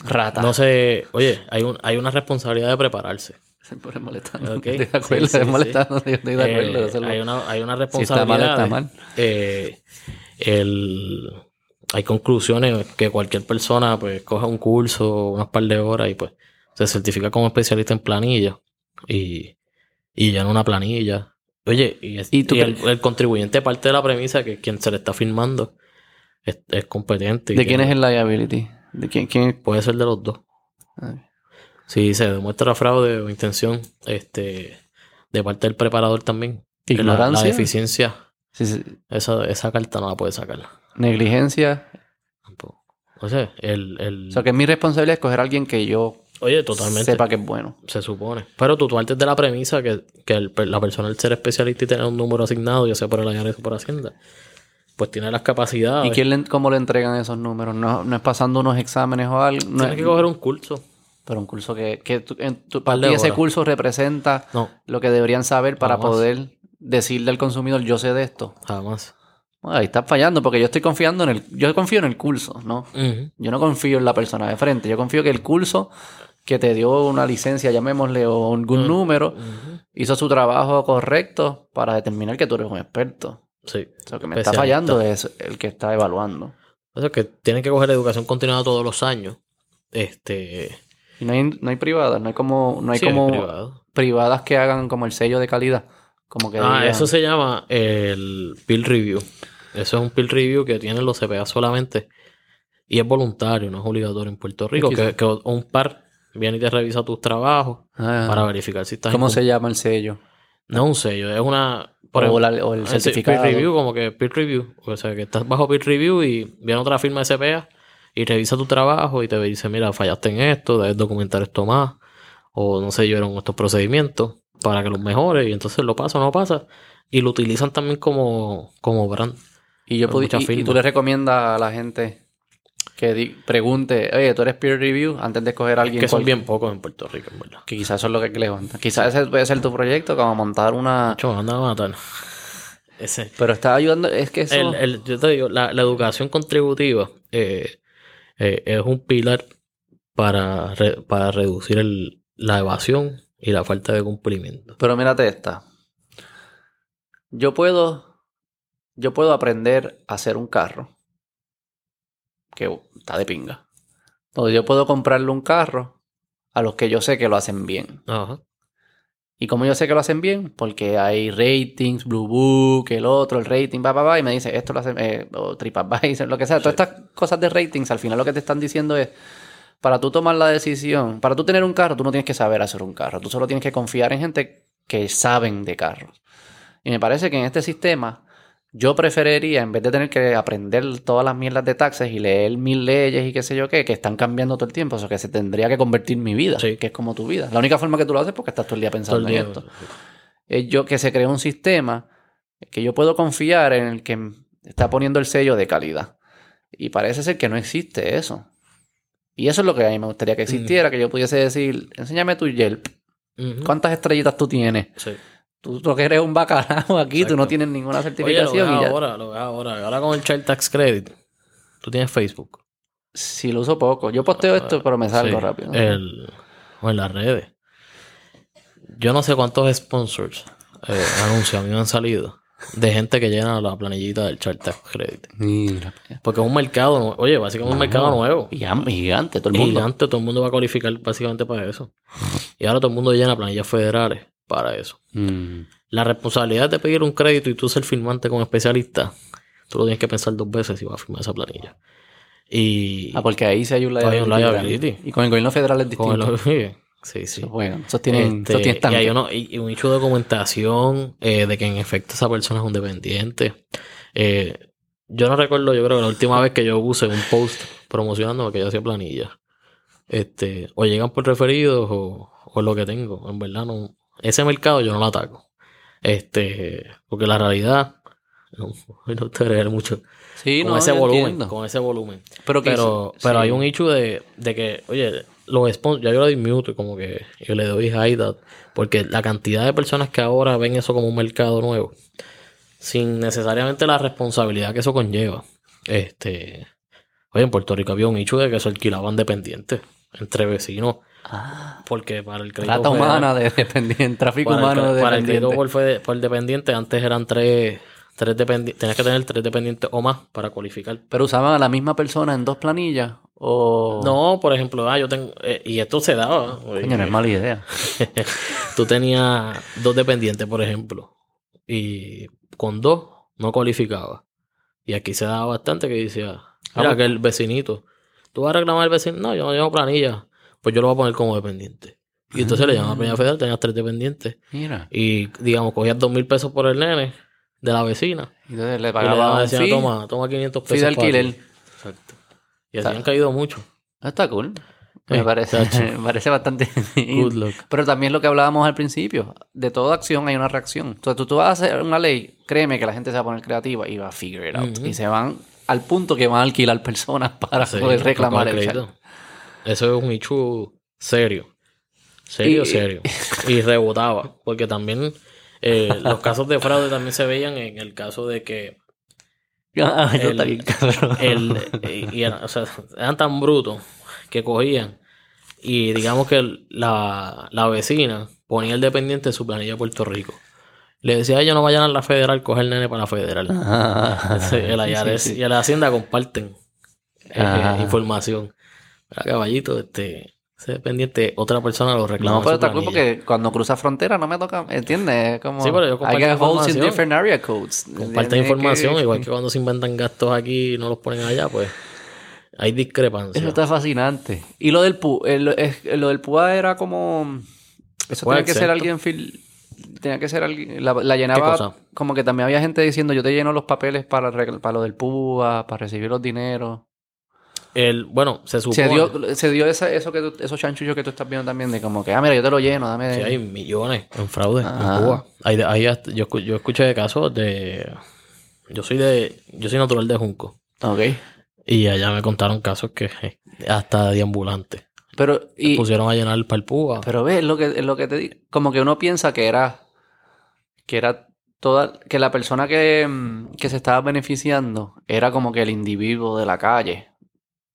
Rata. no sé, oye, hay, un, hay una responsabilidad de prepararse. Se pone molestando. Estoy de acuerdo, Sí, sí, es sí. molestando. Yo estoy de acuerdo. Eh, es hay, una, hay una Si está responsabilidad. mal, está mal. eh, el, hay conclusiones que cualquier persona pues coja un curso, unas par de horas y pues se certifica como especialista en planilla y, y llena una planilla. Oye, y, es- ¿Y tú y el, contribuyente parte de la premisa que quien se le está firmando es, es competente. ¿De quién es el liability? ¿De quién? quién? Puede ser de los dos. Ay. Si se demuestra fraude o intención este, de parte del preparador también. que la- La, Ignorancia. deficiencia, Sí, sí. esa, esa carta no la puede sacar. Negligencia. Tampoco. O sea, el... el- O sea, que es mi responsabilidad escoger a alguien que yo oye, totalmente. sepa que es bueno. Se supone. Pero tú, tú partes de la premisa que, que el- la persona al ser especialista y tener un número asignado, ya sea por el IRS o por Hacienda, pues tiene las capacidades. ¿Y quién le, cómo le entregan esos números? No, no es pasando unos exámenes o algo. No Tiene es- que coger un curso. Pero un curso que, que en tu, para ti ese curso representa No, lo que deberían saber para Jamás. poder decirle al consumidor, yo sé de esto. jamás. Bueno, ahí estás fallando porque yo estoy confiando en el... Yo confío en el curso, ¿no? Yo no confío en la persona de frente. Yo confío que el curso que te dio una licencia, llamémosle, o algún número, Ujú. hizo su trabajo correcto para determinar que tú eres un experto. Sí. O sea, que me está fallando es el que está evaluando. Eso es que tienen que coger educación continuada todos los años. Este. Y no hay, no hay privadas, no hay como, no hay sí, como privadas que hagan como el sello de calidad. Como que Ah, digan- eso se llama el peer review. Eso es un peer review que tienen los CPA solamente. Y es voluntario, no es obligatorio en Puerto Rico. Que, que un par viene y te revisa tus trabajos Ah, para verificar si estás ¿Cómo en se llama el sello? No es un sello, es una. por o, ejemplo, la- o el ese certificado. Peer review, como que peer review. O sea, que estás bajo peer review y viene otra firma de CPA y revisa tu trabajo y te dice, mira, fallaste en esto, debes documentar esto más. O no sé, llevaron estos procedimientos para que los mejores y entonces lo pasa o no pasa. Y lo utilizan también como, como brand. Y, yo muchas y- y, tú le recomiendas a la gente que pregunte, oye, tú eres peer review antes de escoger a alguien Que son bien pocos en Puerto Rico, en verdad. que quizás eso es lo que levantar. Quizás ese puede ser tu proyecto, como montar una... Me andan a matar. Ese. Pero está ayudando, es que eso... El, el- yo te digo, la, la educación contributiva eh, eh, es un pilar para, re- para reducir el- la evasión y la falta de cumplimiento. Pero mírate esta. Yo puedo. Yo puedo aprender a hacer un carro. Que uh, está de pinga. O yo puedo comprarle un carro a los que yo sé que lo hacen bien. Ajá. ¿Y como yo sé que lo hacen bien? Porque hay ratings, Blue Book, el otro, el rating, va, va, va, y me dice, esto lo hacen, eh, o TripAdvisor, lo que sea. Todas estas cosas de ratings, al final lo que te están diciendo es, para tú tomar la decisión, para tú tener un carro, tú no tienes que saber hacer un carro. Tú solo tienes que confiar en gente que saben de carros. Y me parece que en este sistema, yo preferiría, en vez de tener que aprender todas las mierdas de taxes y leer mil leyes y qué sé yo qué, que están cambiando todo el tiempo, o sea, que se tendría que convertir mi vida, Sí. que es como tu vida. La única forma que tú lo haces es porque estás todo el día pensando el día. en esto. Es yo que se cree un sistema que yo puedo confiar en el que está poniendo el sello de calidad. Y parece ser que no existe eso. Y eso es lo que a mí me gustaría que existiera, que yo pudiese decir, enséñame tu Yelp. ¿Cuántas estrellitas tú tienes? Sí. Tú, que eres un bacalao aquí, tú no Exacto. tienes ninguna Oye, lo certificación. ves y ya. ahora, lo ahora. Ahora con el Child Tax Credit. Tú tienes Facebook. Sí, lo uso poco. Yo posteo esto, pero me salgo Sí, rápido. El, o en las redes. Yo no sé cuántos sponsors, eh, anuncios a mí me han salido de gente que llena la planillita del Tax Credit. Mira. Porque es un mercado, oye, básicamente un mercado nuevo. Gigante, todo el mundo. Gigante, todo el mundo va a cualificar básicamente para eso. Y ahora todo el mundo llena planillas federales para eso. Mm. La responsabilidad de pedir un crédito y tú ser firmante como especialista tú lo tienes que pensar dos veces si vas a firmar esa planilla. Y. Ah, porque ahí sí hay un liability. Y con el gobierno federal es con distinto. el- sí, sí. Bueno, eso tiene, Este, eso tiene y hay uno- y, y un hecho de documentación eh, de que en efecto esa persona es un dependiente. Eh, yo no recuerdo, yo creo que la última vez que yo puse un post promocionando que yo hacía planillas. Este, o llegan por referidos o, o lo que tengo. En verdad, no. Ese mercado yo no lo ataco. Este, porque la realidad. No, no te creer mucho. Sí, con no, ese volumen. entiendo. Con ese volumen. Pero, Pero, sí. pero hay un hecho de, de que, oye, los sponsors, ya yo le doy mute, como que yo le doy hide that, porque la cantidad de personas que ahora ven eso como un mercado nuevo, sin necesariamente la responsabilidad que eso conlleva. Este, oye, en Puerto Rico había un hecho de que se alquilaban dependientes entre vecinos, Ah, porque para el crédito trata humana de dependiente, tráfico para el, humano de para el crédito por, por dependiente, antes eran tres, tres dependientes, tenías que tener tres dependientes o más para cualificar. Pero usaban a la misma persona en dos planillas o... No, por ejemplo, ah, yo tengo. eh, y esto se daba. Coño, no es mala idea. Tú tenías dos dependientes, por ejemplo. Y con dos no cualificaba. Y aquí se daba bastante que decía, mira, Ah, que el vecinito. Tú vas a reclamar al vecino. No, yo no llevo planilla. Pues yo lo voy a poner como dependiente. Y entonces le llaman a Planilla Federal, tenías tres dependientes. Mira. Y digamos, cogías dos mil pesos por el nene de la vecina. Y entonces le Y le pagaba un decían, fee, toma, toma 500 pesos. fee de para ti". alquiler. Y así han caído mucho. Ah, Está cool. Me parece, me parece bastante... Good luck. Pero también lo que hablábamos al principio, de toda acción hay una reacción. Entonces tú, tú vas a hacer una ley, créeme que la gente se va a poner creativa y va a figure it out. Y se van al punto que van a alquilar personas para Sí, poder reclamar el crédito. Eso es un hecho serio. Serio, Y- serio. Y rebotaba. Porque también eh, los casos de fraude también se veían en el caso de que Ah, El- está bien, cabrón. el, y- y era- o sea, eran tan brutos que cogían y digamos que la, la vecina ponía el dependiente en su planilla de Puerto Rico. Le decía a ellos no vayan a la federal, coger el nene para la federal. Ah, Sí, el sí, IRS sí. y la Hacienda comparten eh, información. Mira, caballito, este, ese dependiente, otra persona lo reclama. No, pero cool planilla. porque cuando cruza frontera no me toca, ¿entiendes? Es como... Sí, pero yo comparto holes in información. different area codes. ¿entiendes? información, Que- igual que cuando se inventan gastos aquí y no los ponen allá, pues hay discrepancias. Eso está fascinante. Y lo del PU, el- es- lo del PUA era como... Eso tenía que ser alguien... Tenía que ser alguien... La, llenaba... Como que también había gente diciendo, yo te lleno los papeles para, para lo del PUA, para recibir los dineros. El, bueno, se supone Se dio, se dio esa- eso que tú- esos chanchullos que tú estás viendo también, de como que, ah, mira, yo te lo lleno, dame... que hay millones en fraude Ajá. en Cuba. Hay, hay hasta- yo, yo escuché de casos de... Yo soy de... Yo soy natural de Junco. Ok. Y allá me contaron casos que hasta de ambulantes. Pero, y, Pusieron a llenar el púa. pero ves, es lo que, es lo que te digo. Como que uno piensa que era... Que era toda... Que la persona que, mm, que se estaba beneficiando era como que el individuo de la calle.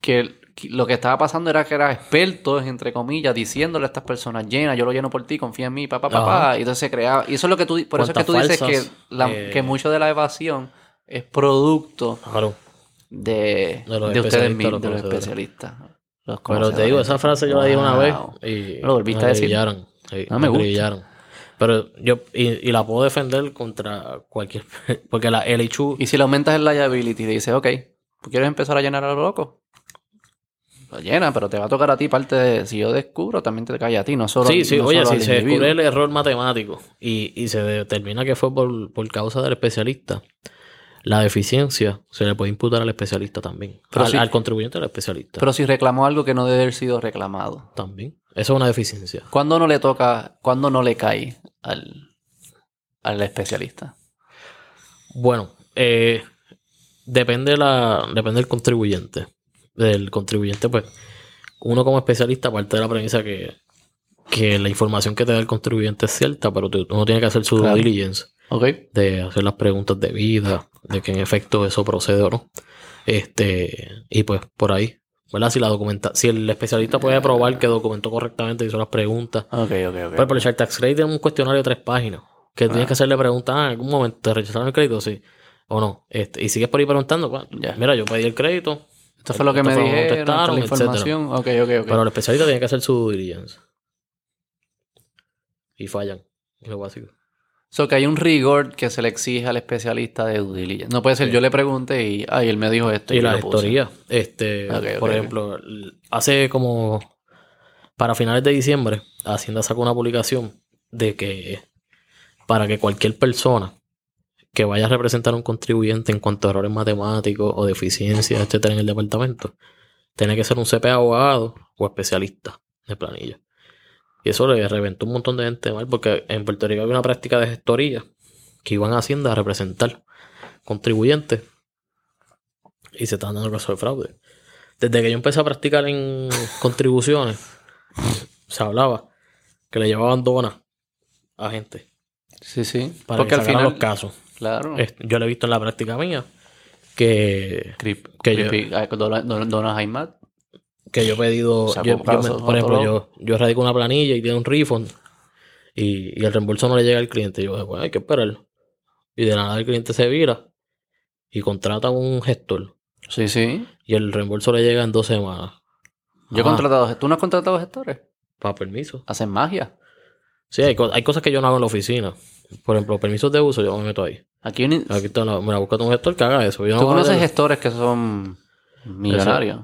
Que, lo que estaba pasando era que era experto, entre comillas, diciéndole a estas personas, llena, yo lo lleno por ti, confía en mí, papá, papá. Ajá. Y entonces se creaba... Y eso es lo que tú... di- Por eso es que tú dices falsas, que, la- eh, que mucho de la evasión es producto Claro. de, De ustedes mismos, de los especialistas. los Pero te digo, esa frase yo la dije una vez y Lo volviste a me decir. brillaron. No me gusta. brillaron. Pero yo, y, y la puedo defender contra cualquier. Porque la el ICHU, Y si le aumentas el liability y dices, ok, ¿tú quieres empezar a llenar a lo loco? Llena, pero te va a tocar a ti parte de... Si yo descubro, también te cae a ti, no solo Sí, sí, no oye, si se descubre individuo. el error matemático y, y se determina que fue por, por causa del especialista, la deficiencia se le puede imputar al especialista también. Pero al, sí- al contribuyente al especialista. Pero si reclamó algo que no debe haber sido reclamado. también. Eso es una deficiencia. ¿Cuándo no le toca, cuándo no le cae al, al especialista? Bueno, eh, depende, la, depende del contribuyente. Del contribuyente, pues, uno como especialista parte de la premisa que, que la información que te da el contribuyente es cierta, pero tú- uno tiene que hacer su Claro. diligence. De hacer las preguntas debidas, de que en efecto eso procede o no. Este, y pues por ahí, ¿verdad? Si la documenta, si el especialista puede probar que documentó correctamente, hizo las preguntas. Ok, ok, ok. Por el Shark Tax Credit tiene un cuestionario de tres páginas. Que tienes que hacerle preguntas, ah, en algún momento te rechazaron el crédito, sí. O no. Este, y sigues por ahí preguntando, pues, Ya. mira, yo pedí el crédito. Esto fue lo que me dijeron, la información. Ok, ok, ok. Pero el especialista tiene que hacer su due diligence. Y fallan. Es lo básico. So que hay un rigor que se le exige al especialista de due diligence. No puede ser yo le pregunte y, ay, él me dijo esto. Y, yo la gestoría. Este, por ejemplo, hace como para finales de diciembre, Hacienda sacó una publicación de que para que cualquier persona que vaya a representar a un contribuyente en cuanto a errores matemáticos o deficiencias, etcétera, en el departamento, tiene que ser un CPA abogado o especialista de planilla. Y eso le reventó un montón de gente mal, porque en Puerto Rico había una práctica de gestoría que iban a Hacienda a representar contribuyentes y se estaban dando casos de fraude. Desde que yo empecé a practicar en contribuciones, se hablaba que le llevaban donas a gente Sí, sí. para Porque que al final. los casos. Claro. Yo lo he visto en la práctica mía que, Creep- que yo- creepy. Ay, Dona, Dona- Dona Jaimat. que yo he pedido, yo- yo me- por ejemplo, yo, yo radico una planilla y tiene un refund y, y el reembolso no le llega al cliente. Y yo, pues hay que esperarlo. Y de la nada el cliente se vira y contrata un gestor Sí, sí. y el reembolso le llega en dos semanas. Yo he contratado. ¿Tú no has contratado gestores? Para permiso. Hacen magia. Sí, hay, hay cosas que yo no hago en la oficina. Por ejemplo, permisos de uso, yo me meto ahí. Aquí un- Aquí está, la- mira, búscate un gestor que haga eso. Yo no ¿Tú conoces gestores que son millonarios?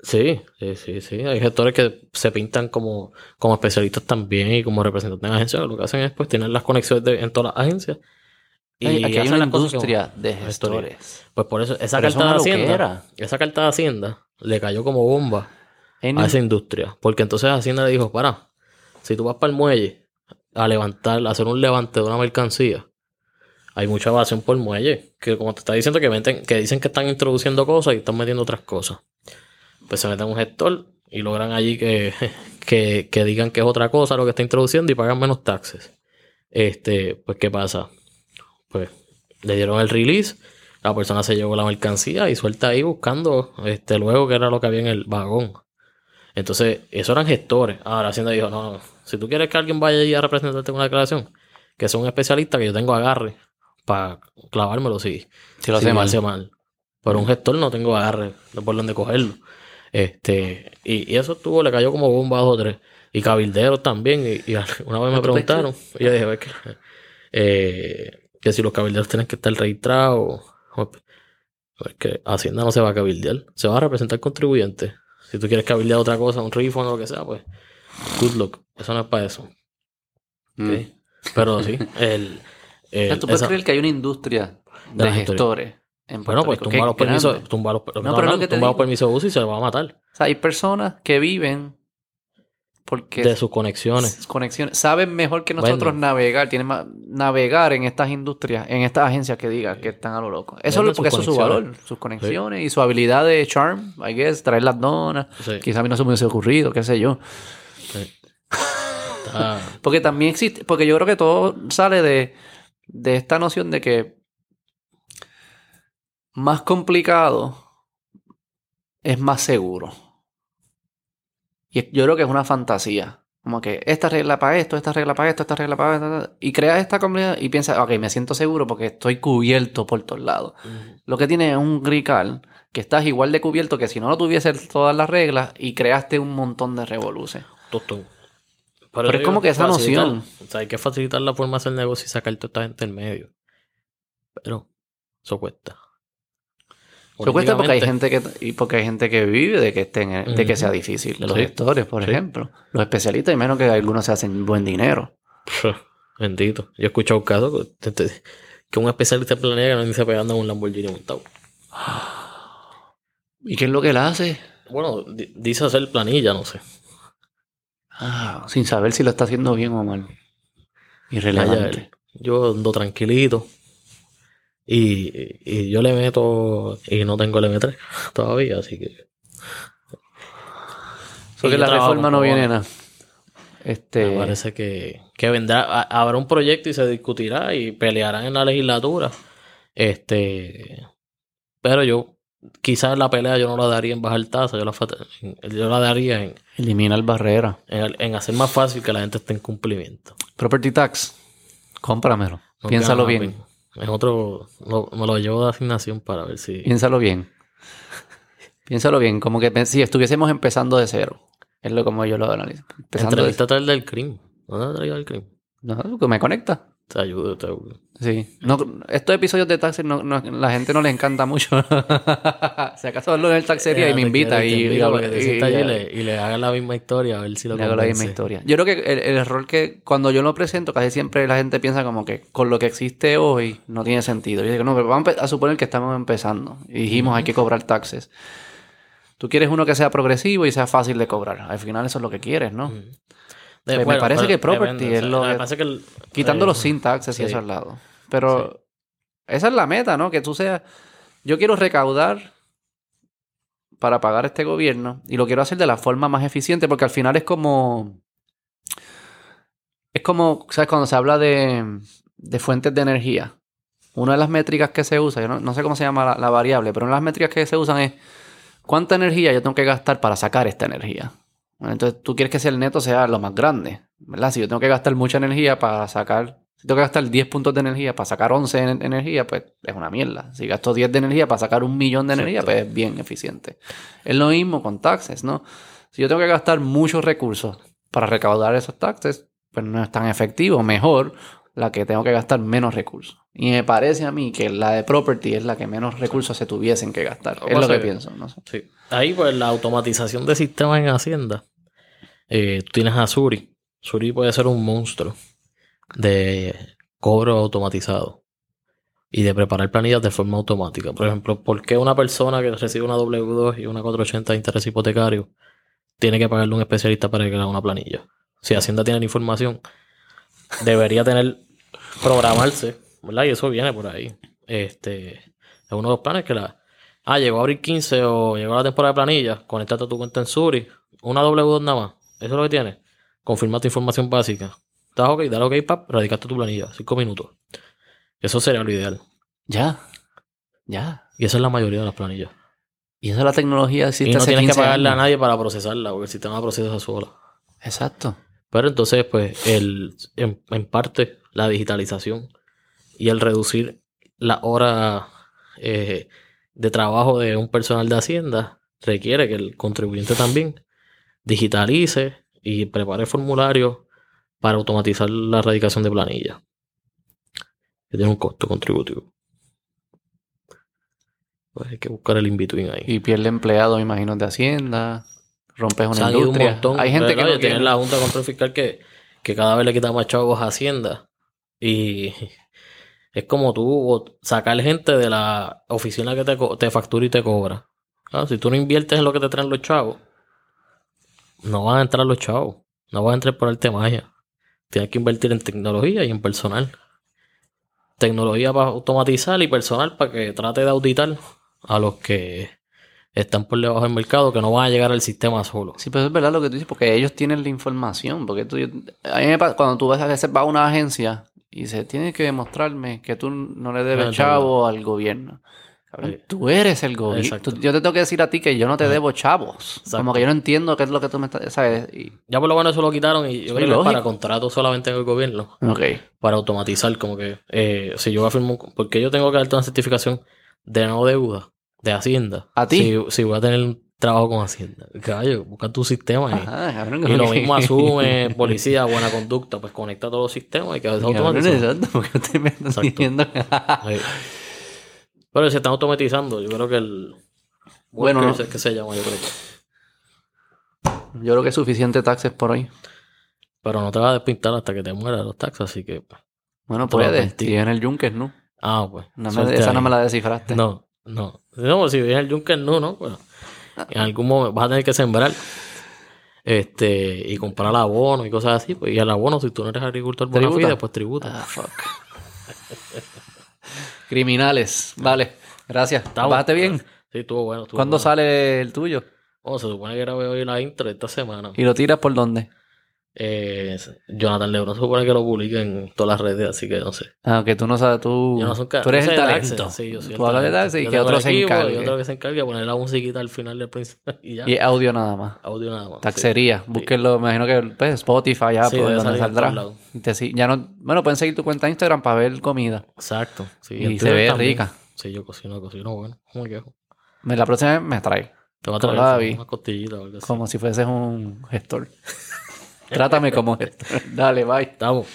Sí, sí, sí, sí. Hay gestores que se pintan como, como especialistas también y como representantes de agencias. Lo que hacen es pues tener las conexiones de- en todas las agencias. Ay, aquí hay hacen una industria de gestoría. gestores. Pues por eso, esa Pero carta de Hacienda, loquera. esa carta de Hacienda le cayó como bomba Hay a esa industria. Porque entonces Hacienda le dijo, para, si tú vas para el muelle a levantar, a hacer un levante de una mercancía, hay mucha evasión por muelle. Que como te está diciendo, que, meten, que dicen que están introduciendo cosas y están metiendo otras cosas. Pues se meten un gestor y logran allí que, que, que digan que es otra cosa lo que está introduciendo y pagan menos taxes. Este, pues, ¿qué pasa? Pues le dieron el release, la persona se llevó la mercancía y suelta ahí buscando este luego que era lo que había en el vagón. Entonces, eso eran gestores. Ahora Hacienda dijo, no, no, si tú quieres que alguien vaya allí a representarte en una declaración, que sea un especialista que yo tengo agarre para clavármelo si, Si lo si hace me mal. hace mal. Pero un gestor no tengo agarre no por dónde cogerlo. Este, y, y eso estuvo, le cayó como bomba a dos o tres. Y cabilderos también. Y, y una vez me ¿Tú preguntaron, y yo dije, "Ve que, eh, que si los cabilderos tienen que estar registrados. Es que Hacienda no se va a cabildear, se va a representar contribuyentes. Si tú quieres cabildear otra cosa, un refund o lo que sea, pues good luck. Eso no es para eso. Mm. Pero sí, el, el- ¿Tú puedes esa- creer que hay una industria De gestores en bueno, pues tumba los permisos, tumba los, No, pero lo que te tumba los permisos de uso y se lo va a matar. O sea, hay personas que viven porque de sus conexiones. sus conexiones saben mejor que nosotros navegar, tienen más navegar en estas industrias, en estas agencias que digan que están a lo loco. Eso es porque eso es su valor, sus conexiones y su habilidad de charm, I guess, traer las donas. Sí. Quizá a mí no se me hubiese ocurrido, qué sé yo. Está- Porque también existe, porque yo creo que todo sale de, de esta noción de que más complicado es más seguro. Y yo creo que es una fantasía. Como que esta regla para esto, esta regla para esto, esta regla para esto. Y creas esta comunidad y piensas, ok, me siento seguro porque estoy cubierto por todos lados. Lo que tiene es un grical que estás igual de cubierto que si no lo tuvieses todas las reglas y creaste un montón de revoluciones. tostón. Pero es como que esa facilitar- noción. O sea, hay que facilitar la forma de hacer negocio y sacar toda esta gente en medio. Pero eso cuesta. Eso cuesta porque hay gente que y porque hay gente que vive de que estén de que sea difícil. Los Sí. gestores, por Sí. ejemplo. Los especialistas, y menos que algunos se hacen buen dinero. Bendito. Yo he escuchado casos que, que- un especialista en planilla que no dice pegando en un Lamborghini montado. ¿Y qué es lo que él hace? Bueno, di- dice hacer planilla, no sé. Ah, sin saber si lo está haciendo bien o mal. Irrelevante. Yo ando tranquilito. Y, y yo le meto y no tengo el M3 todavía, así que. Y yo la reforma no viene nada. Este. Me parece que, que vendrá, ha- habrá un proyecto y se discutirá y pelearán en la legislatura. Este, pero yo, quizás la pelea yo no la daría en bajar tasa, yo la, yo la daría en, Eliminar barrera. en, en hacer más fácil que la gente esté en cumplimiento. Property tax. Cómpramelo. No Piénsalo bien. nada, En otro, lo- me lo llevo de asignación para ver si. Piénsalo bien. Piénsalo bien. Como que si estuviésemos empezando de cero. Es lo como yo lo analizo. Empezando de Entrevista tal del crimen. ¿Dónde ha traído el crimen? No, que me conecta. Te ayuda, te ayuda. Sí. No, estos episodios de taxi no, no- la gente no les encanta mucho. si acaso hablo en el taxería y me invita y, le, y le hagas la misma historia, a ver si lo le hago la misma historia. Yo creo que el, el error que cuando yo lo presento, casi siempre la gente piensa como que con lo que existe hoy no tiene sentido. Yo digo, no, pero vamos a suponer que estamos empezando y dijimos hay que cobrar taxes. Tú quieres uno que sea progresivo y sea fácil de cobrar. Al final eso es lo que quieres, ¿no? Me bueno, parece que property es lo que- parece que el- Quitando eh, los sin taxes y eso al lado. Pero esa es la meta, ¿no? Que tú seas... Yo quiero recaudar para pagar este gobierno y lo quiero hacer de la forma más eficiente porque al final es como... Es como, ¿sabes? Cuando se habla de, de fuentes de energía. Una de las métricas que se usa, yo no, no sé cómo se llama la, la variable, pero una de las métricas que se usan es cuánta energía yo tengo que gastar para sacar esta energía. Bueno, entonces tú quieres que ese el neto sea lo más grande, ¿verdad? Si yo tengo que gastar mucha energía para sacar, si tengo que gastar 10 puntos de energía para sacar 11 en energía, pues es una mierda. Si gasto 10 de energía para sacar un millón de energía, pues es bien eficiente. Es lo mismo con taxes, ¿no? Si yo tengo que gastar muchos recursos para recaudar esos taxes, pues no es tan efectivo. Mejor la que tengo que gastar menos recursos. Y me parece a mí que la de property es la que menos recursos se tuviesen que gastar. Es ¿Cómo lo que pienso, no sé. Sí. Ahí, pues, la automatización de sistemas en Hacienda. Eh, tú tienes a Suri. Suri puede ser un monstruo de cobro automatizado y de preparar planillas de forma automática. Por ejemplo, ¿por qué una persona que recibe una W2 y una 480 de interés hipotecario tiene que pagarle a un especialista para que haga una planilla? Si Hacienda tiene la información, debería tener, programarse, ¿verdad? Y eso viene por ahí. Este, es uno de los planes que la, Ah, llegó a abril 15 o llegó la temporada de planilla. Conéctate a tu cuenta en Suri. Una W2 nada más. Eso es lo que tienes. Confirma tu información básica. Estás ok, dale ok, pap, radicaste tu planilla. Cinco minutos. Eso sería lo ideal. Ya. Ya. Y esa es la mayoría de las planillas. Y eso la tecnología existe y no hace tienes que 15 pagarle a nadie para procesarla, porque el sistema procesa sola. Exacto. Pero entonces, pues, el, en, en parte, la digitalización y el reducir la hora eh, de trabajo de un personal de Hacienda requiere que el contribuyente también digitalice y prepare formularios para automatizar la erradicación de planilla. Que tiene un costo contributivo. Pues hay que buscar el in-between ahí. Y pierde empleados, me imagino, de Hacienda. Rompes una han ido un industria. montón. Hay gente que no tiene la Junta de Control Fiscal que, que cada vez le quita más chavos a Hacienda. Y es como tú sacar gente de la oficina que te, te factura y te cobra. Claro, si tú no inviertes en lo que te traen los chavos, no van a entrar los chavos. No van a entrar por arte magia. Tienes que invertir en tecnología y en personal. Tecnología para automatizar y personal para que trate de auditar a los que están por debajo del mercado, que no van a llegar al sistema solo. Sí, pero es verdad lo que tú dices, porque ellos tienen la información. Porque tú, a mí me pasa, cuando tú vas a veces vas a una agencia y se tiene que demostrarme que tú no le debes Ah, chavo al gobierno. Cabrón. Tú eres el gobierno. Tú- Yo te tengo que decir a ti que yo no te debo chavos. Exacto. Como que yo no entiendo qué es lo que tú me estás... ¿Sabes? Y- Ya por lo menos eso lo quitaron y yo creo que es para contratos solamente en el gobierno. Ok. Para automatizar, como que eh, si yo afirmo, porque yo tengo que darte una certificación de no deuda, de Hacienda. ¿A ti? Si, si voy a tener trabajo con Hacienda. Caballo, busca tu sistema ahí. Ajá, cabrón, Y lo que- mismo asume policía, buena conducta, pues conecta todos los sistemas y que a veces Cabrón, automatiza. exacto, porque me diciendo... Pero se están automatizando. Yo creo que el. Bueno, no. es que se llama, yo creo. Yo creo que es suficiente taxes por hoy. Pero no te vas a despintar hasta que te mueras los taxes, así que. pues. Bueno, Te lo puede. advertí. Y en el Junker, ¿no? Ah, pues. No me- suerte esa no me la descifraste. No, no. No, si vienes el Junker, no, ¿no? Bueno, en algún momento vas a tener que sembrar. Este, y comprar abono y cosas así. Pues, y el abono, si tú no eres agricultor bona fide, pues tributa. Ah, fuck. Criminales. Vale. Gracias. Bájate bien. Sí, estuvo bueno. estuvo ¿Cuándo bueno. sale el tuyo? Oh, se supone que grabé hoy la intro de esta semana. ¿Y lo tiras por dónde? Eh, Jonathan Lebron se supone que lo publica en todas las redes, así que no sé. Ah, que tú no sabes, tú, Yo no soy tú eres el talento. Sí, yo soy tú hablas de taxi y que otro se encargue. Y otro que se encargue de poner la musiquita al final del principio y ya. Y audio nada más. Audio nada más. Taxería. Búsquenlo, me imagino que pues, Spotify, ya Sí, por donde saldrá. te ya no, bueno, pueden seguir tu cuenta de Instagram para ver comida. Exacto. Sí, Y se ve también. rica. Sí, yo cocino, cocino bueno. ¿Cómo me quejo? La próxima vez me trae. Te voy a traer una costillita o algo así. Como si fueses un gestor. Trátame como es. Dale, bye. Estamos.